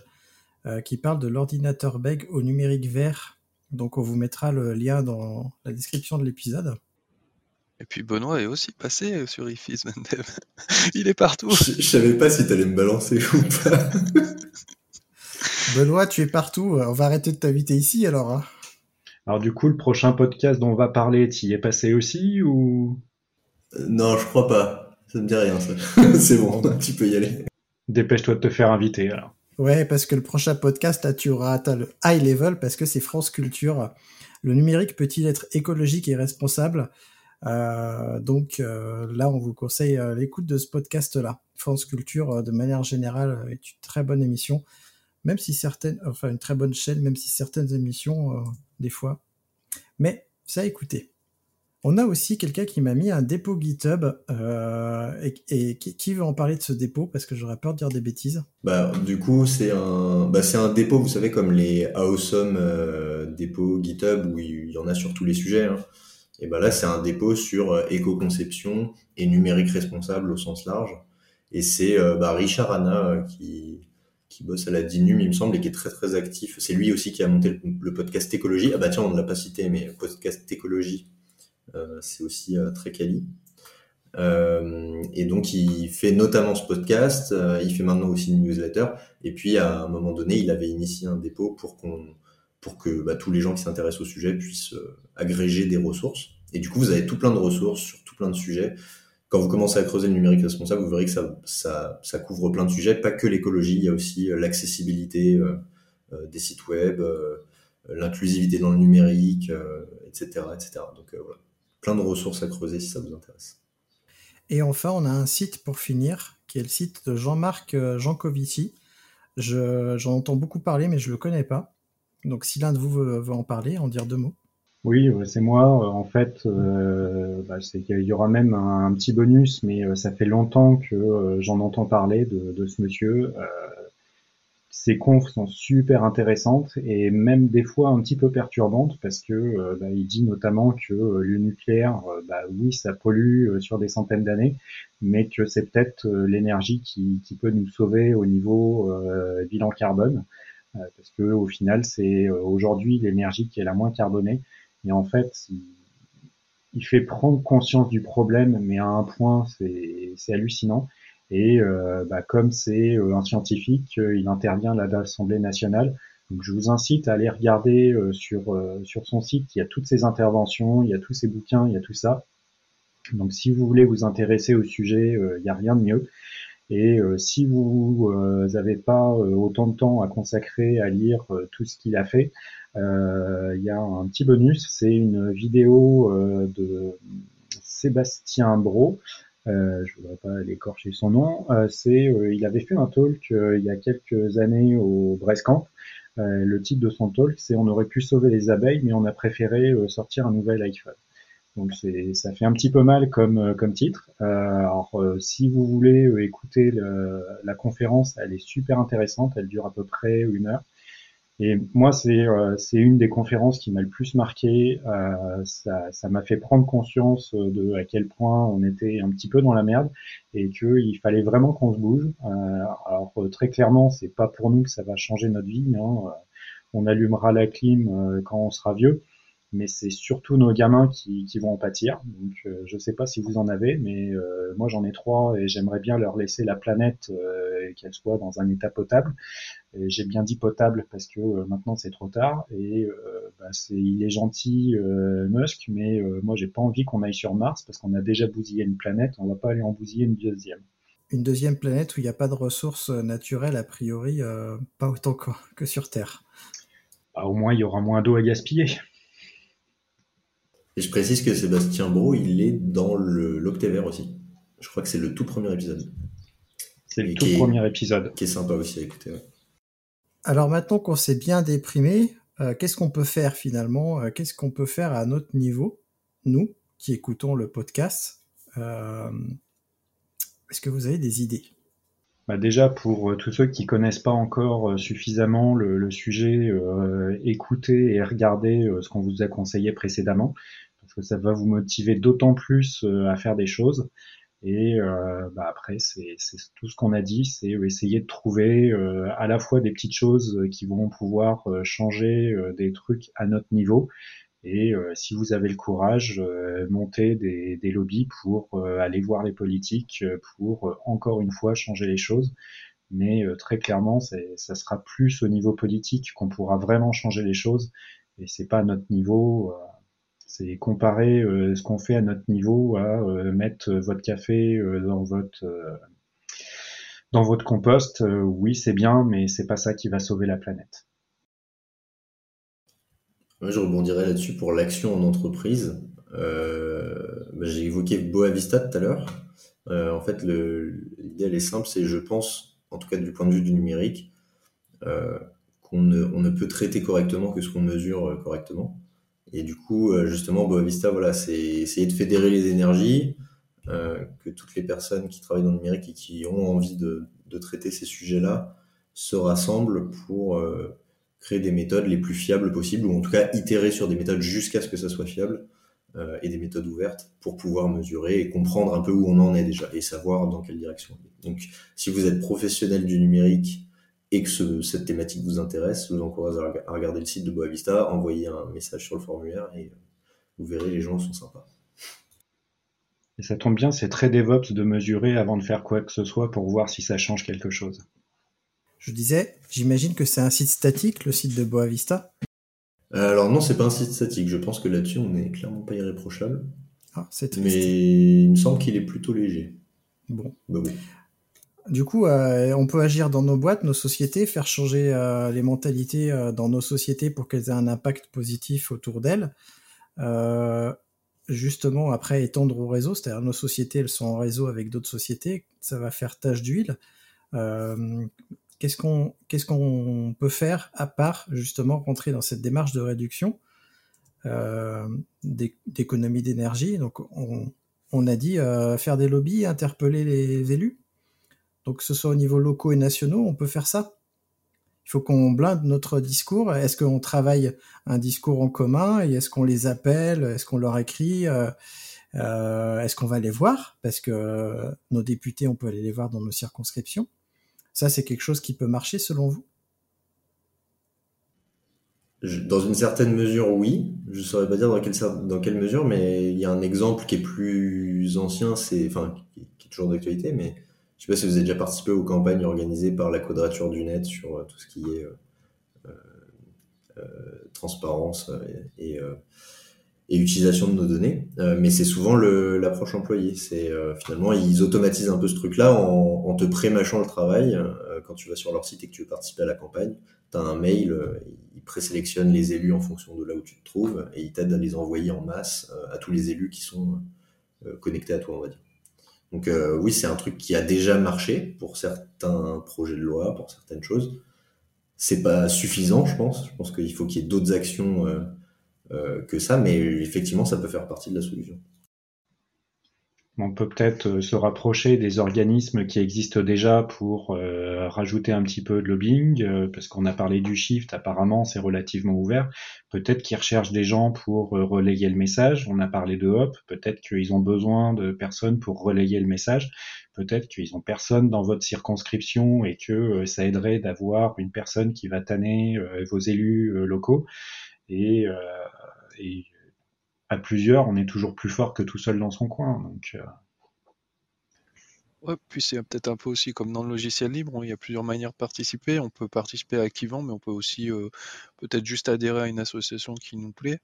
qui parle de l'ordinateur beg au numérique vert. Donc, on vous mettra le lien dans la description de l'épisode. Et puis Benoît est aussi passé euh, sur Ifis Mendev. *laughs* Il est partout. Je, savais pas si t'allais me balancer ou pas. *laughs* Benoît, tu es partout. On va arrêter de t'inviter ici alors. Hein. Alors du coup, le prochain podcast dont on va parler, y es passé aussi ou? Euh, Non, je crois pas. Ça me dit rien ça. *laughs* C'est bon, tu peux y aller. Dépêche-toi de te faire inviter alors. Ouais, parce que le prochain podcast, là, tu auras atteint le high level parce que c'est France Culture. Le numérique peut-il être écologique et responsable? euh, donc euh, là, on vous conseille euh, l'écoute de ce podcast-là. France Culture, de manière générale, est une très bonne émission, même si certaines, enfin une très bonne chaîne, même si certaines émissions, des fois. Mais ça, écoutez. On a aussi quelqu'un qui m'a mis un dépôt GitHub et, qui, veut en parler de ce dépôt parce que j'aurais peur de dire des bêtises. Bah du coup c'est un bah, c'est un dépôt vous savez comme les awesome dépôts GitHub où il y en a sur tous les sujets. Hein. Et ben là, c'est un dépôt sur euh, éco-conception et numérique responsable au sens large. Et c'est euh, bah, Richard Anna euh, qui, qui bosse à la DINUM, il me semble, et qui est très très actif. C'est lui aussi qui a monté le, podcast Écologie. Ah bah tiens, on ne l'a pas cité, mais podcast Écologie, c'est aussi très quali. et donc il fait notamment ce podcast, il fait maintenant aussi une newsletter, et puis à un moment donné, il avait initié un dépôt pour qu'on pour que bah, tous les gens qui s'intéressent au sujet puissent euh, agréger des ressources. Et du coup, vous avez tout plein de ressources sur tout plein de sujets. Quand vous commencez à creuser le numérique responsable, vous verrez que ça, ça, couvre plein de sujets, pas que l'écologie, il y a aussi euh, l'accessibilité euh, des sites web, l'inclusivité dans le numérique, etc., etc. Donc voilà, plein de ressources à creuser si ça vous intéresse. Et enfin, on a un site pour finir, qui est le site de Jean-Marc Jancovici. J'en entends beaucoup parler, mais je le connais pas. Donc si l'un de vous veut, en parler, en dire deux mots. Oui, c'est moi. En fait, euh, bah, c'est qu'il y aura même un, petit bonus, mais euh, ça fait longtemps que euh, j'en entends parler de, ce monsieur. ses confs sont super intéressantes et même des fois un petit peu perturbantes parce que bah, il dit notamment que le nucléaire, bah, oui, ça pollue sur des centaines d'années, mais que c'est peut-être l'énergie qui, qui, peut nous sauver au niveau bilan carbone. Euh, parce que au final, c'est euh, aujourd'hui l'énergie qui est la moins carbonée. Et en fait, il, fait prendre conscience du problème, mais à un point, c'est hallucinant. Et euh, bah, comme c'est un scientifique, il intervient là à l'Assemblée nationale. Donc je vous incite à aller regarder sur sur son site. Il y a toutes ses interventions, il y a tous ses bouquins, il y a tout ça. Donc si vous voulez vous intéresser au sujet, il n'y a rien de mieux. Et euh, si vous n'avez euh, pas euh, autant de temps à consacrer à lire tout ce qu'il a fait, il y a un petit bonus, c'est une vidéo de Sébastien Bro je voudrais pas l'écorcher son nom, c'est il avait fait un talk il y a quelques années au Brescamp. le titre de son talk, c'est On aurait pu sauver les abeilles, mais on a préféré sortir un nouvel iPhone. Donc c'est ça fait un petit peu mal comme comme titre. alors si vous voulez écouter la conférence, elle est super intéressante, elle dure à peu près une heure. Et moi, c'est euh, c'est une des conférences qui m'a le plus marqué. Euh, ça ça m'a fait prendre conscience de à quel point on était un petit peu dans la merde et qu'il fallait vraiment qu'on se bouge. Euh, alors très clairement, c'est pas pour nous que ça va changer notre vie. Hein. On allumera la clim quand on sera vieux mais c'est surtout nos gamins qui, qui, vont en pâtir. Donc euh, je sais pas si vous en avez, mais euh, moi j'en ai trois et j'aimerais bien leur laisser la planète euh, qu'elle soit dans un état potable. J'ai bien dit potable parce que maintenant c'est trop tard et bah, c'est il est gentil Musk, mais moi j'ai pas envie qu'on aille sur Mars parce qu'on a déjà bousillé une planète, on va pas aller en bousiller une deuxième. Une deuxième planète où il n'y a pas de ressources naturelles a priori, pas autant que, que sur Terre. Bah, au moins il y aura moins d'eau à gaspiller. Et je précise que Sébastien Bro, il est dans l'Octévert aussi. Je crois que c'est le tout premier épisode. C'est le tout premier épisode. Qui est sympa aussi à écouter. Alors maintenant qu'on s'est bien déprimé, euh, qu'est-ce qu'on peut faire finalement? Euh, Qu'est-ce qu'on peut faire à notre niveau, nous qui écoutons le podcast euh, Est-ce que vous avez des idées? Bah déjà pour tous ceux qui connaissent pas encore suffisamment le, sujet, euh, écoutez et regardez ce qu'on vous a conseillé précédemment que ça va vous motiver d'autant plus euh, à faire des choses. Et euh, bah après, c'est tout ce qu'on a dit, c'est essayer de trouver euh, à la fois des petites choses qui vont pouvoir changer des trucs à notre niveau. Et si vous avez le courage, monter des, des, lobbies pour aller voir les politiques, pour encore une fois changer les choses. Mais très clairement, ça sera plus au niveau politique qu'on pourra vraiment changer les choses. Et c'est pas à notre niveau. C'est comparer euh, ce qu'on fait à notre niveau à euh, mettre votre café euh, dans votre dans votre compost. oui, c'est bien, mais c'est pas ça qui va sauver la planète. Je rebondirai là-dessus pour l'action en entreprise. Bah, j'ai évoqué Boavista tout à l'heure. en fait, l'idée elle est simple, c'est je pense, en tout cas du point de vue du numérique, qu'on ne, on ne peut traiter correctement que ce qu'on mesure correctement. Et du coup, euh, justement, Boavista, voilà, c'est essayer de fédérer les énergies, euh, que toutes les personnes qui travaillent dans le numérique et qui ont envie de, de traiter ces sujets-là se rassemblent pour euh, créer des méthodes les plus fiables possibles, ou en tout cas itérer sur des méthodes jusqu'à ce que ça soit fiable, euh, et des méthodes ouvertes pour pouvoir mesurer et comprendre un peu où on en est déjà, et savoir dans quelle direction. Donc, si vous êtes professionnel du numérique, et que cette thématique vous intéresse, je vous encourage à, regarder le site de Boavista, envoyer un message sur le formulaire et euh, vous verrez, les gens sont sympas. Et ça tombe bien, c'est très DevOps de mesurer avant de faire quoi que ce soit pour voir si ça change quelque chose. Je disais, j'imagine que c'est un site statique, le site de Boavista euh, Alors non, c'est pas un site statique. Je pense que là-dessus, on n'est clairement pas irréprochable. Ah, c'est Mais il me semble qu'il est plutôt léger. Bon. Bah oui. Du coup, euh, on peut agir dans nos boîtes, nos sociétés, faire changer euh, les mentalités euh, dans nos sociétés pour qu'elles aient un impact positif autour d'elles. justement, après, étendre au réseau, c'est-à-dire nos sociétés, elles sont en réseau avec d'autres sociétés, ça va faire tache d'huile. Qu'est-ce qu'on peut faire à part justement rentrer dans cette démarche de réduction d'économie d'énergie? Donc, on, a dit faire des lobbies, interpeller les élus donc que ce soit au niveau locaux et nationaux, on peut faire ça. Il faut qu'on blinde notre discours. Est-ce qu'on travaille un discours en commun et est-ce qu'on les appelle? Est-ce qu'on leur écrit? Euh, euh, Est-ce qu'on va les voir? Parce que euh, nos députés, on peut aller les voir dans nos circonscriptions. Ça, c'est quelque chose qui peut marcher selon vous? Dans une certaine mesure, oui. Je ne saurais pas dire dans quelle, dans quelle mesure, mais il y a un exemple qui est plus ancien, c'est, enfin, qui est toujours d'actualité, mais je sais pas si vous avez déjà participé aux campagnes organisées par la Quadrature du Net sur euh, tout ce qui est euh, euh, transparence et, utilisation de nos données. mais c'est souvent l'approche employée. C'est finalement ils automatisent un peu ce truc-là en, te pré-mâchant le travail. quand tu vas sur leur site et que tu veux participer à la campagne, tu as un mail, ils présélectionnent les élus en fonction de là où tu te trouves et ils t'aident à les envoyer en masse à tous les élus qui sont connectés à toi, on va dire. Donc oui, c'est un truc qui a déjà marché pour certains projets de loi, pour certaines choses. C'est pas suffisant, je pense. Je pense qu'il faut qu'il y ait d'autres actions que ça, mais effectivement, ça peut faire partie de la solution. On peut peut-être euh, se rapprocher des organismes qui existent déjà pour euh, rajouter un petit peu de lobbying, euh, parce qu'on a parlé du shift, apparemment c'est relativement ouvert. Peut-être qu'ils recherchent des gens pour relayer le message. On a parlé de Hop, peut-être qu'ils ont besoin de personnes pour relayer le message. Peut-être qu'ils ont personne dans votre circonscription et que ça aiderait d'avoir une personne qui va tanner vos élus locaux. Et, et à plusieurs, on est toujours plus fort que tout seul dans son coin. Donc, euh. Ouais, puis c'est peut-être un peu aussi comme dans le logiciel libre, hein, il y a plusieurs manières de participer. On peut participer activement, mais on peut aussi euh, peut-être juste adhérer à une association qui nous plaît,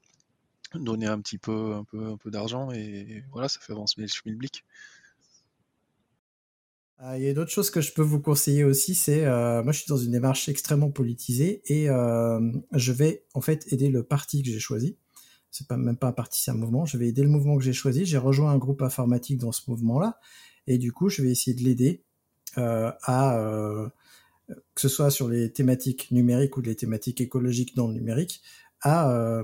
donner un petit peu, un peu, un peu d'argent et voilà, ça fait avancer le schmilblick. Ah, il y a d'autres choses que je peux vous conseiller aussi, c'est euh, moi je suis dans une démarche extrêmement politisée et je vais en fait aider le parti que j'ai choisi c'est pas même pas un parti, c'est un mouvement. Je vais aider le mouvement que j'ai choisi. J'ai rejoint un groupe informatique dans ce mouvement-là, et du coup, je vais essayer de l'aider euh, à euh, que ce soit sur les thématiques numériques ou les thématiques écologiques dans le numérique, à, euh,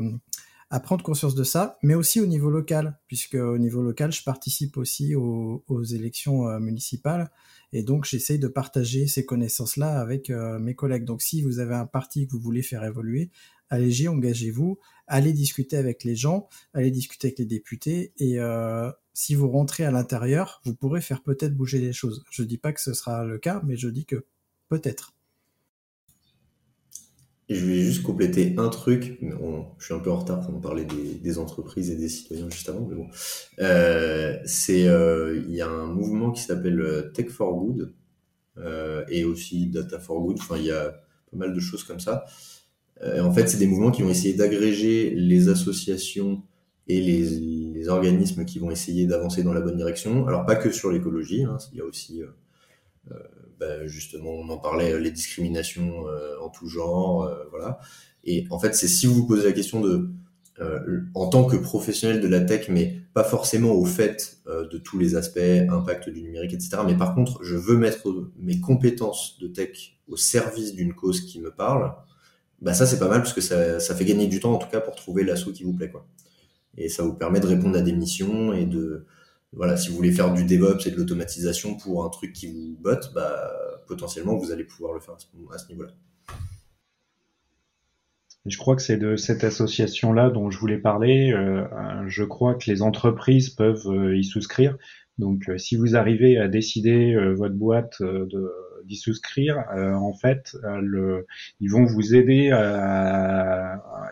à prendre conscience de ça, mais aussi au niveau local, puisque au niveau local, je participe aussi aux, élections municipales, et donc j'essaye de partager ces connaissances-là avec mes collègues. Donc si vous avez un parti que vous voulez faire évoluer, allez-y, engagez-vous, allez discuter avec les gens, allez discuter avec les députés, et euh, si vous rentrez à l'intérieur, vous pourrez faire peut-être bouger les choses. Je dis pas que ce sera le cas, mais je dis que peut-être. je vais juste compléter un truc. je suis un peu en retard pour parler des, entreprises et des citoyens juste avant, mais bon. Euh, c'est, euh, il y a un mouvement qui s'appelle Tech for Good et aussi Data for Good. Enfin, il y a pas mal de choses comme ça. Euh, en fait, c'est des mouvements qui vont essayer d'agréger les associations et les, organismes qui vont essayer d'avancer dans la bonne direction. Alors pas que sur l'écologie, hein, il y a aussi, euh, euh bah, justement, on en parlait, les discriminations en tout genre, voilà. Et en fait, c'est si vous vous posez la question de, en tant que professionnel de la tech, mais pas forcément au fait de tous les aspects, impact du numérique, etc. Mais par contre, je veux mettre mes compétences de tech au service d'une cause qui me parle bah ça c'est pas mal parce que ça, fait gagner du temps en tout cas pour trouver l'assaut qui vous plaît quoi. Et ça vous permet de répondre à des missions et de voilà si vous voulez faire du DevOps et de l'automatisation pour un truc qui vous botte, bah potentiellement vous allez pouvoir le faire à ce, niveau-là. Je crois que c'est de cette association-là dont je voulais parler. Euh, je crois que les entreprises peuvent euh, y souscrire. Donc, euh, si vous arrivez à décider votre boîte de d'y souscrire, euh, en fait, euh, le, ils vont vous aider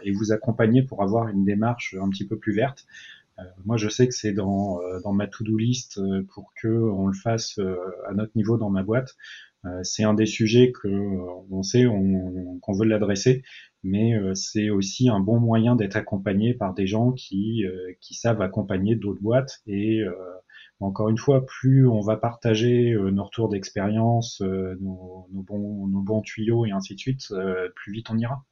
et vous accompagner pour avoir une démarche un petit peu plus verte. Euh, moi, je sais que c'est dans, dans ma to-do list pour que on le fasse à notre niveau dans ma boîte. c'est un des sujets que on sait qu'on veut l'adresser, mais c'est aussi un bon moyen d'être accompagné par des gens qui, qui savent accompagner d'autres boîtes et encore une fois, plus on va partager euh, nos retours d'expérience, euh, nos, bons, tuyaux et ainsi de suite, euh, plus vite on ira.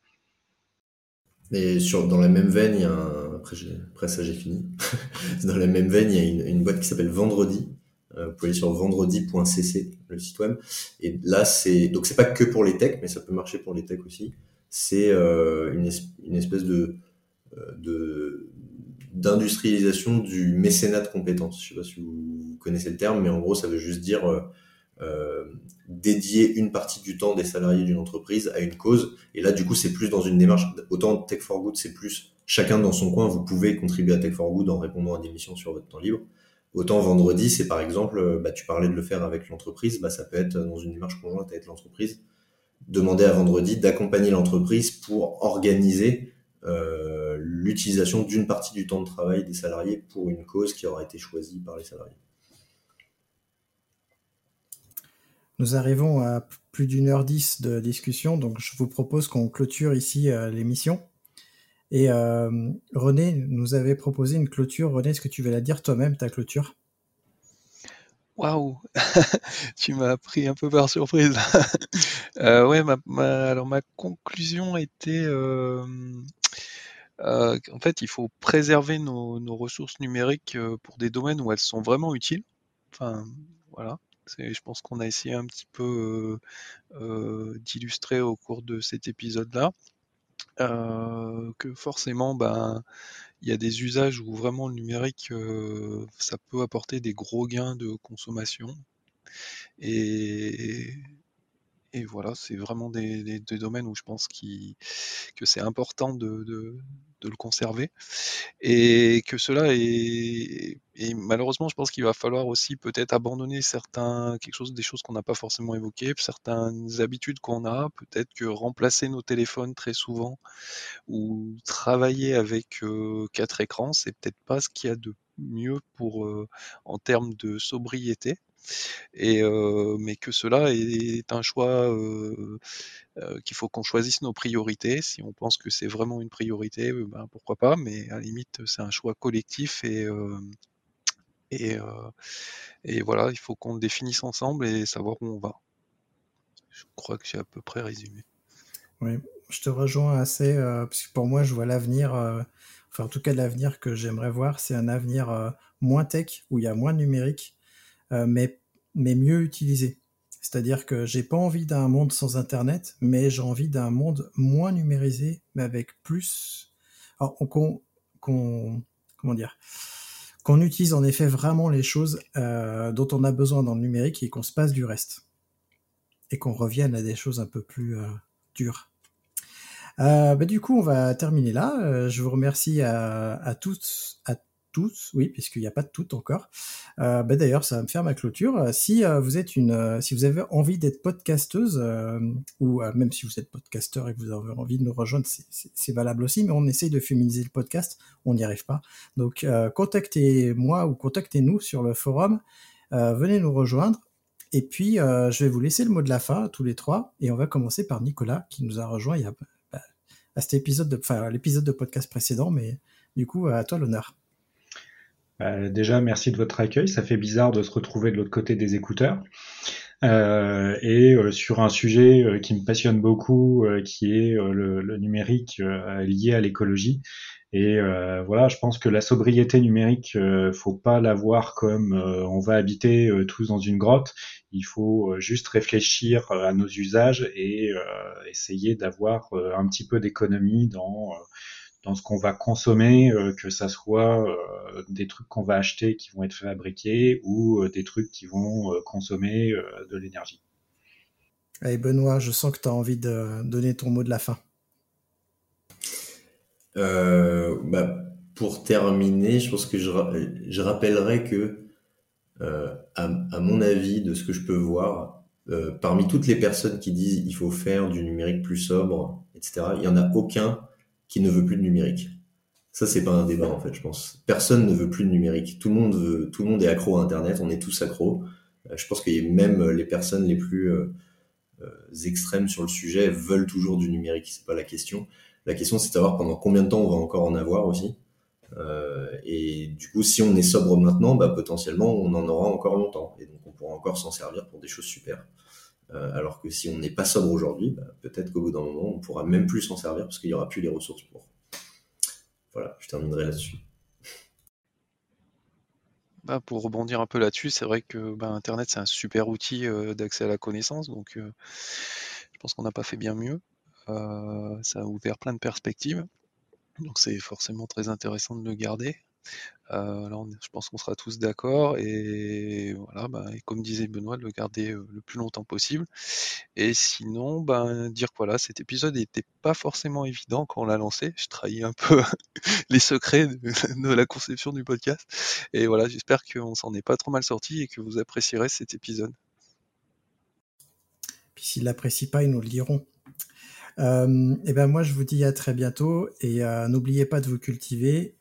Sur, dans la même veine, il y a après, ça j'ai fini. *laughs* dans la même veine, il y a une, une boîte qui s'appelle Vendredi. vous pouvez aller sur vendredi.cc, le site web. Et là, c'est donc c'est pas que pour les techs, mais ça peut marcher pour les techs aussi. C'est une, espèce de d'industrialisation du mécénat de compétences. Je sais pas si vous connaissez le terme, mais en gros, ça veut juste dire euh, euh, dédier une partie du temps des salariés d'une entreprise à une cause. Et là, du coup, c'est plus dans une démarche. Autant Tech for Good, c'est plus chacun dans son coin. Vous pouvez contribuer à Tech for Good en répondant à des missions sur votre temps libre. Autant vendredi, c'est par exemple, euh, bah, tu parlais de le faire avec l'entreprise, bah, ça peut être dans une démarche conjointe avec l'entreprise. Demander à vendredi d'accompagner l'entreprise pour organiser euh, l'utilisation d'une partie du temps de travail des salariés pour une cause qui aura été choisie par les salariés. Nous arrivons à plus d'une heure dix de discussion, donc je vous propose qu'on clôture ici euh, l'émission. Et euh, René nous avait proposé une clôture. René, est-ce que tu veux la dire toi-même, ta clôture? Waouh *laughs* Tu m'as pris un peu par surprise. *laughs* euh, ouais, ma, alors ma conclusion était euh, en fait, il faut préserver nos, ressources numériques euh, pour des domaines où elles sont vraiment utiles. Enfin, voilà. Je pense qu'on a essayé un petit peu d'illustrer au cours de cet épisode-là que forcément, ben, il y a des usages où vraiment le numérique, ça peut apporter des gros gains de consommation. Et, et voilà, c'est vraiment des, domaines où je pense que c'est important de, le conserver. Et que cela est. Et malheureusement, je pense qu'il va falloir aussi peut-être abandonner certains, quelque chose, des choses qu'on n'a pas forcément évoquées, certaines habitudes qu'on a, peut-être que remplacer nos téléphones très souvent ou travailler avec euh, quatre écrans, c'est peut-être pas ce qu'il y a de mieux pour euh, en termes de sobriété mais que cela est, un choix qu'il faut qu'on choisisse nos priorités. Si on pense que c'est vraiment une priorité, ben, pourquoi pas, mais à la limite c'est un choix collectif et et, voilà, il faut qu'on définisse ensemble et savoir où on va. Je crois que j'ai à peu près résumé. Oui, je te rejoins assez, parce que pour moi, je vois l'avenir, enfin en tout cas l'avenir que j'aimerais voir, c'est un avenir moins tech, où il y a moins numérique, mais, mais mieux utilisé. C'est-à-dire que j'ai pas envie d'un monde sans Internet, mais j'ai envie d'un monde moins numérisé, mais avec plus, qu'on, comment dire, qu'on utilise en effet vraiment les choses euh, dont on a besoin dans le numérique et qu'on se passe du reste, et qu'on revienne à des choses un peu plus euh, dures. bah, du coup, on va terminer là. je vous remercie à, à toutes, à tous, oui, puisqu'il n'y a pas de toutes encore. Euh, bah, d'ailleurs, ça va me faire ma clôture. Euh, si euh, vous êtes une, si vous avez envie d'être podcasteuse, ou même si vous êtes podcasteur et que vous avez envie de nous rejoindre, c'est valable aussi. Mais on essaye de féminiser le podcast, on n'y arrive pas. Donc, contactez-moi ou contactez-nous sur le forum. venez nous rejoindre. Et puis, je vais vous laisser le mot de la fin, tous les trois, et on va commencer par Nicolas, qui nous a rejoint bah, à cet épisode l'épisode de podcast précédent, mais du coup, à toi l'honneur. Euh, déjà, merci de votre accueil. Ça fait bizarre de se retrouver de l'autre côté des écouteurs. Euh, et euh, sur un sujet qui me passionne beaucoup, qui est le, numérique lié à l'écologie. Et voilà, je pense que la sobriété numérique, faut pas la voir comme on va habiter tous dans une grotte. Il faut juste réfléchir à nos usages et essayer d'avoir un petit peu d'économie dans dans ce qu'on va consommer, euh, que ça soit euh, des trucs qu'on va acheter qui vont être fabriqués ou euh, des trucs qui vont consommer de l'énergie. Allez Benoît, je sens que tu as envie de donner ton mot de la fin. Bah, pour terminer, je pense que je, je rappellerai que, à, à, mon avis, de ce que je peux voir, parmi toutes les personnes qui disent il faut faire du numérique plus sobre, etc., il n'y en a aucun qui ne veut plus de numérique. Ça, c'est pas un débat, en fait, je pense. Personne ne veut plus de numérique. Tout le monde veut, tout le monde est accro à Internet. On est tous accros. Euh, je pense que même les personnes les plus euh, euh, extrêmes sur le sujet veulent toujours du numérique. C'est pas la question. La question, c'est de savoir pendant combien de temps on va encore en avoir aussi. et du coup, si on est sobre maintenant, bah, potentiellement, on en aura encore longtemps. Et donc, on pourra encore s'en servir pour des choses super. Euh, alors que si on n'est pas sobre aujourd'hui, bah, peut-être qu'au bout d'un moment, on pourra même plus s'en servir parce qu'il n'y aura plus les ressources pour. Voilà, je terminerai là-dessus. Bah, pour rebondir un peu là-dessus, c'est vrai que bah, Internet, c'est un super outil euh, d'accès à la connaissance, donc euh, je pense qu'on n'a pas fait bien mieux. ça a ouvert plein de perspectives, donc c'est forcément très intéressant de le garder. Euh, je pense qu'on sera tous d'accord et voilà, bah, et comme disait Benoît, de le garder euh, le plus longtemps possible. Et sinon, ben, dire que voilà, cet épisode n'était pas forcément évident quand on l'a lancé. Je trahis un *laughs* peu les secrets de, la conception du podcast. Et voilà, j'espère qu'on s'en est pas trop mal sorti et que vous apprécierez cet épisode. Puis s'ils l'apprécient pas, ils nous le diront. Euh, et ben moi, je vous dis à très bientôt et n'oubliez pas de vous cultiver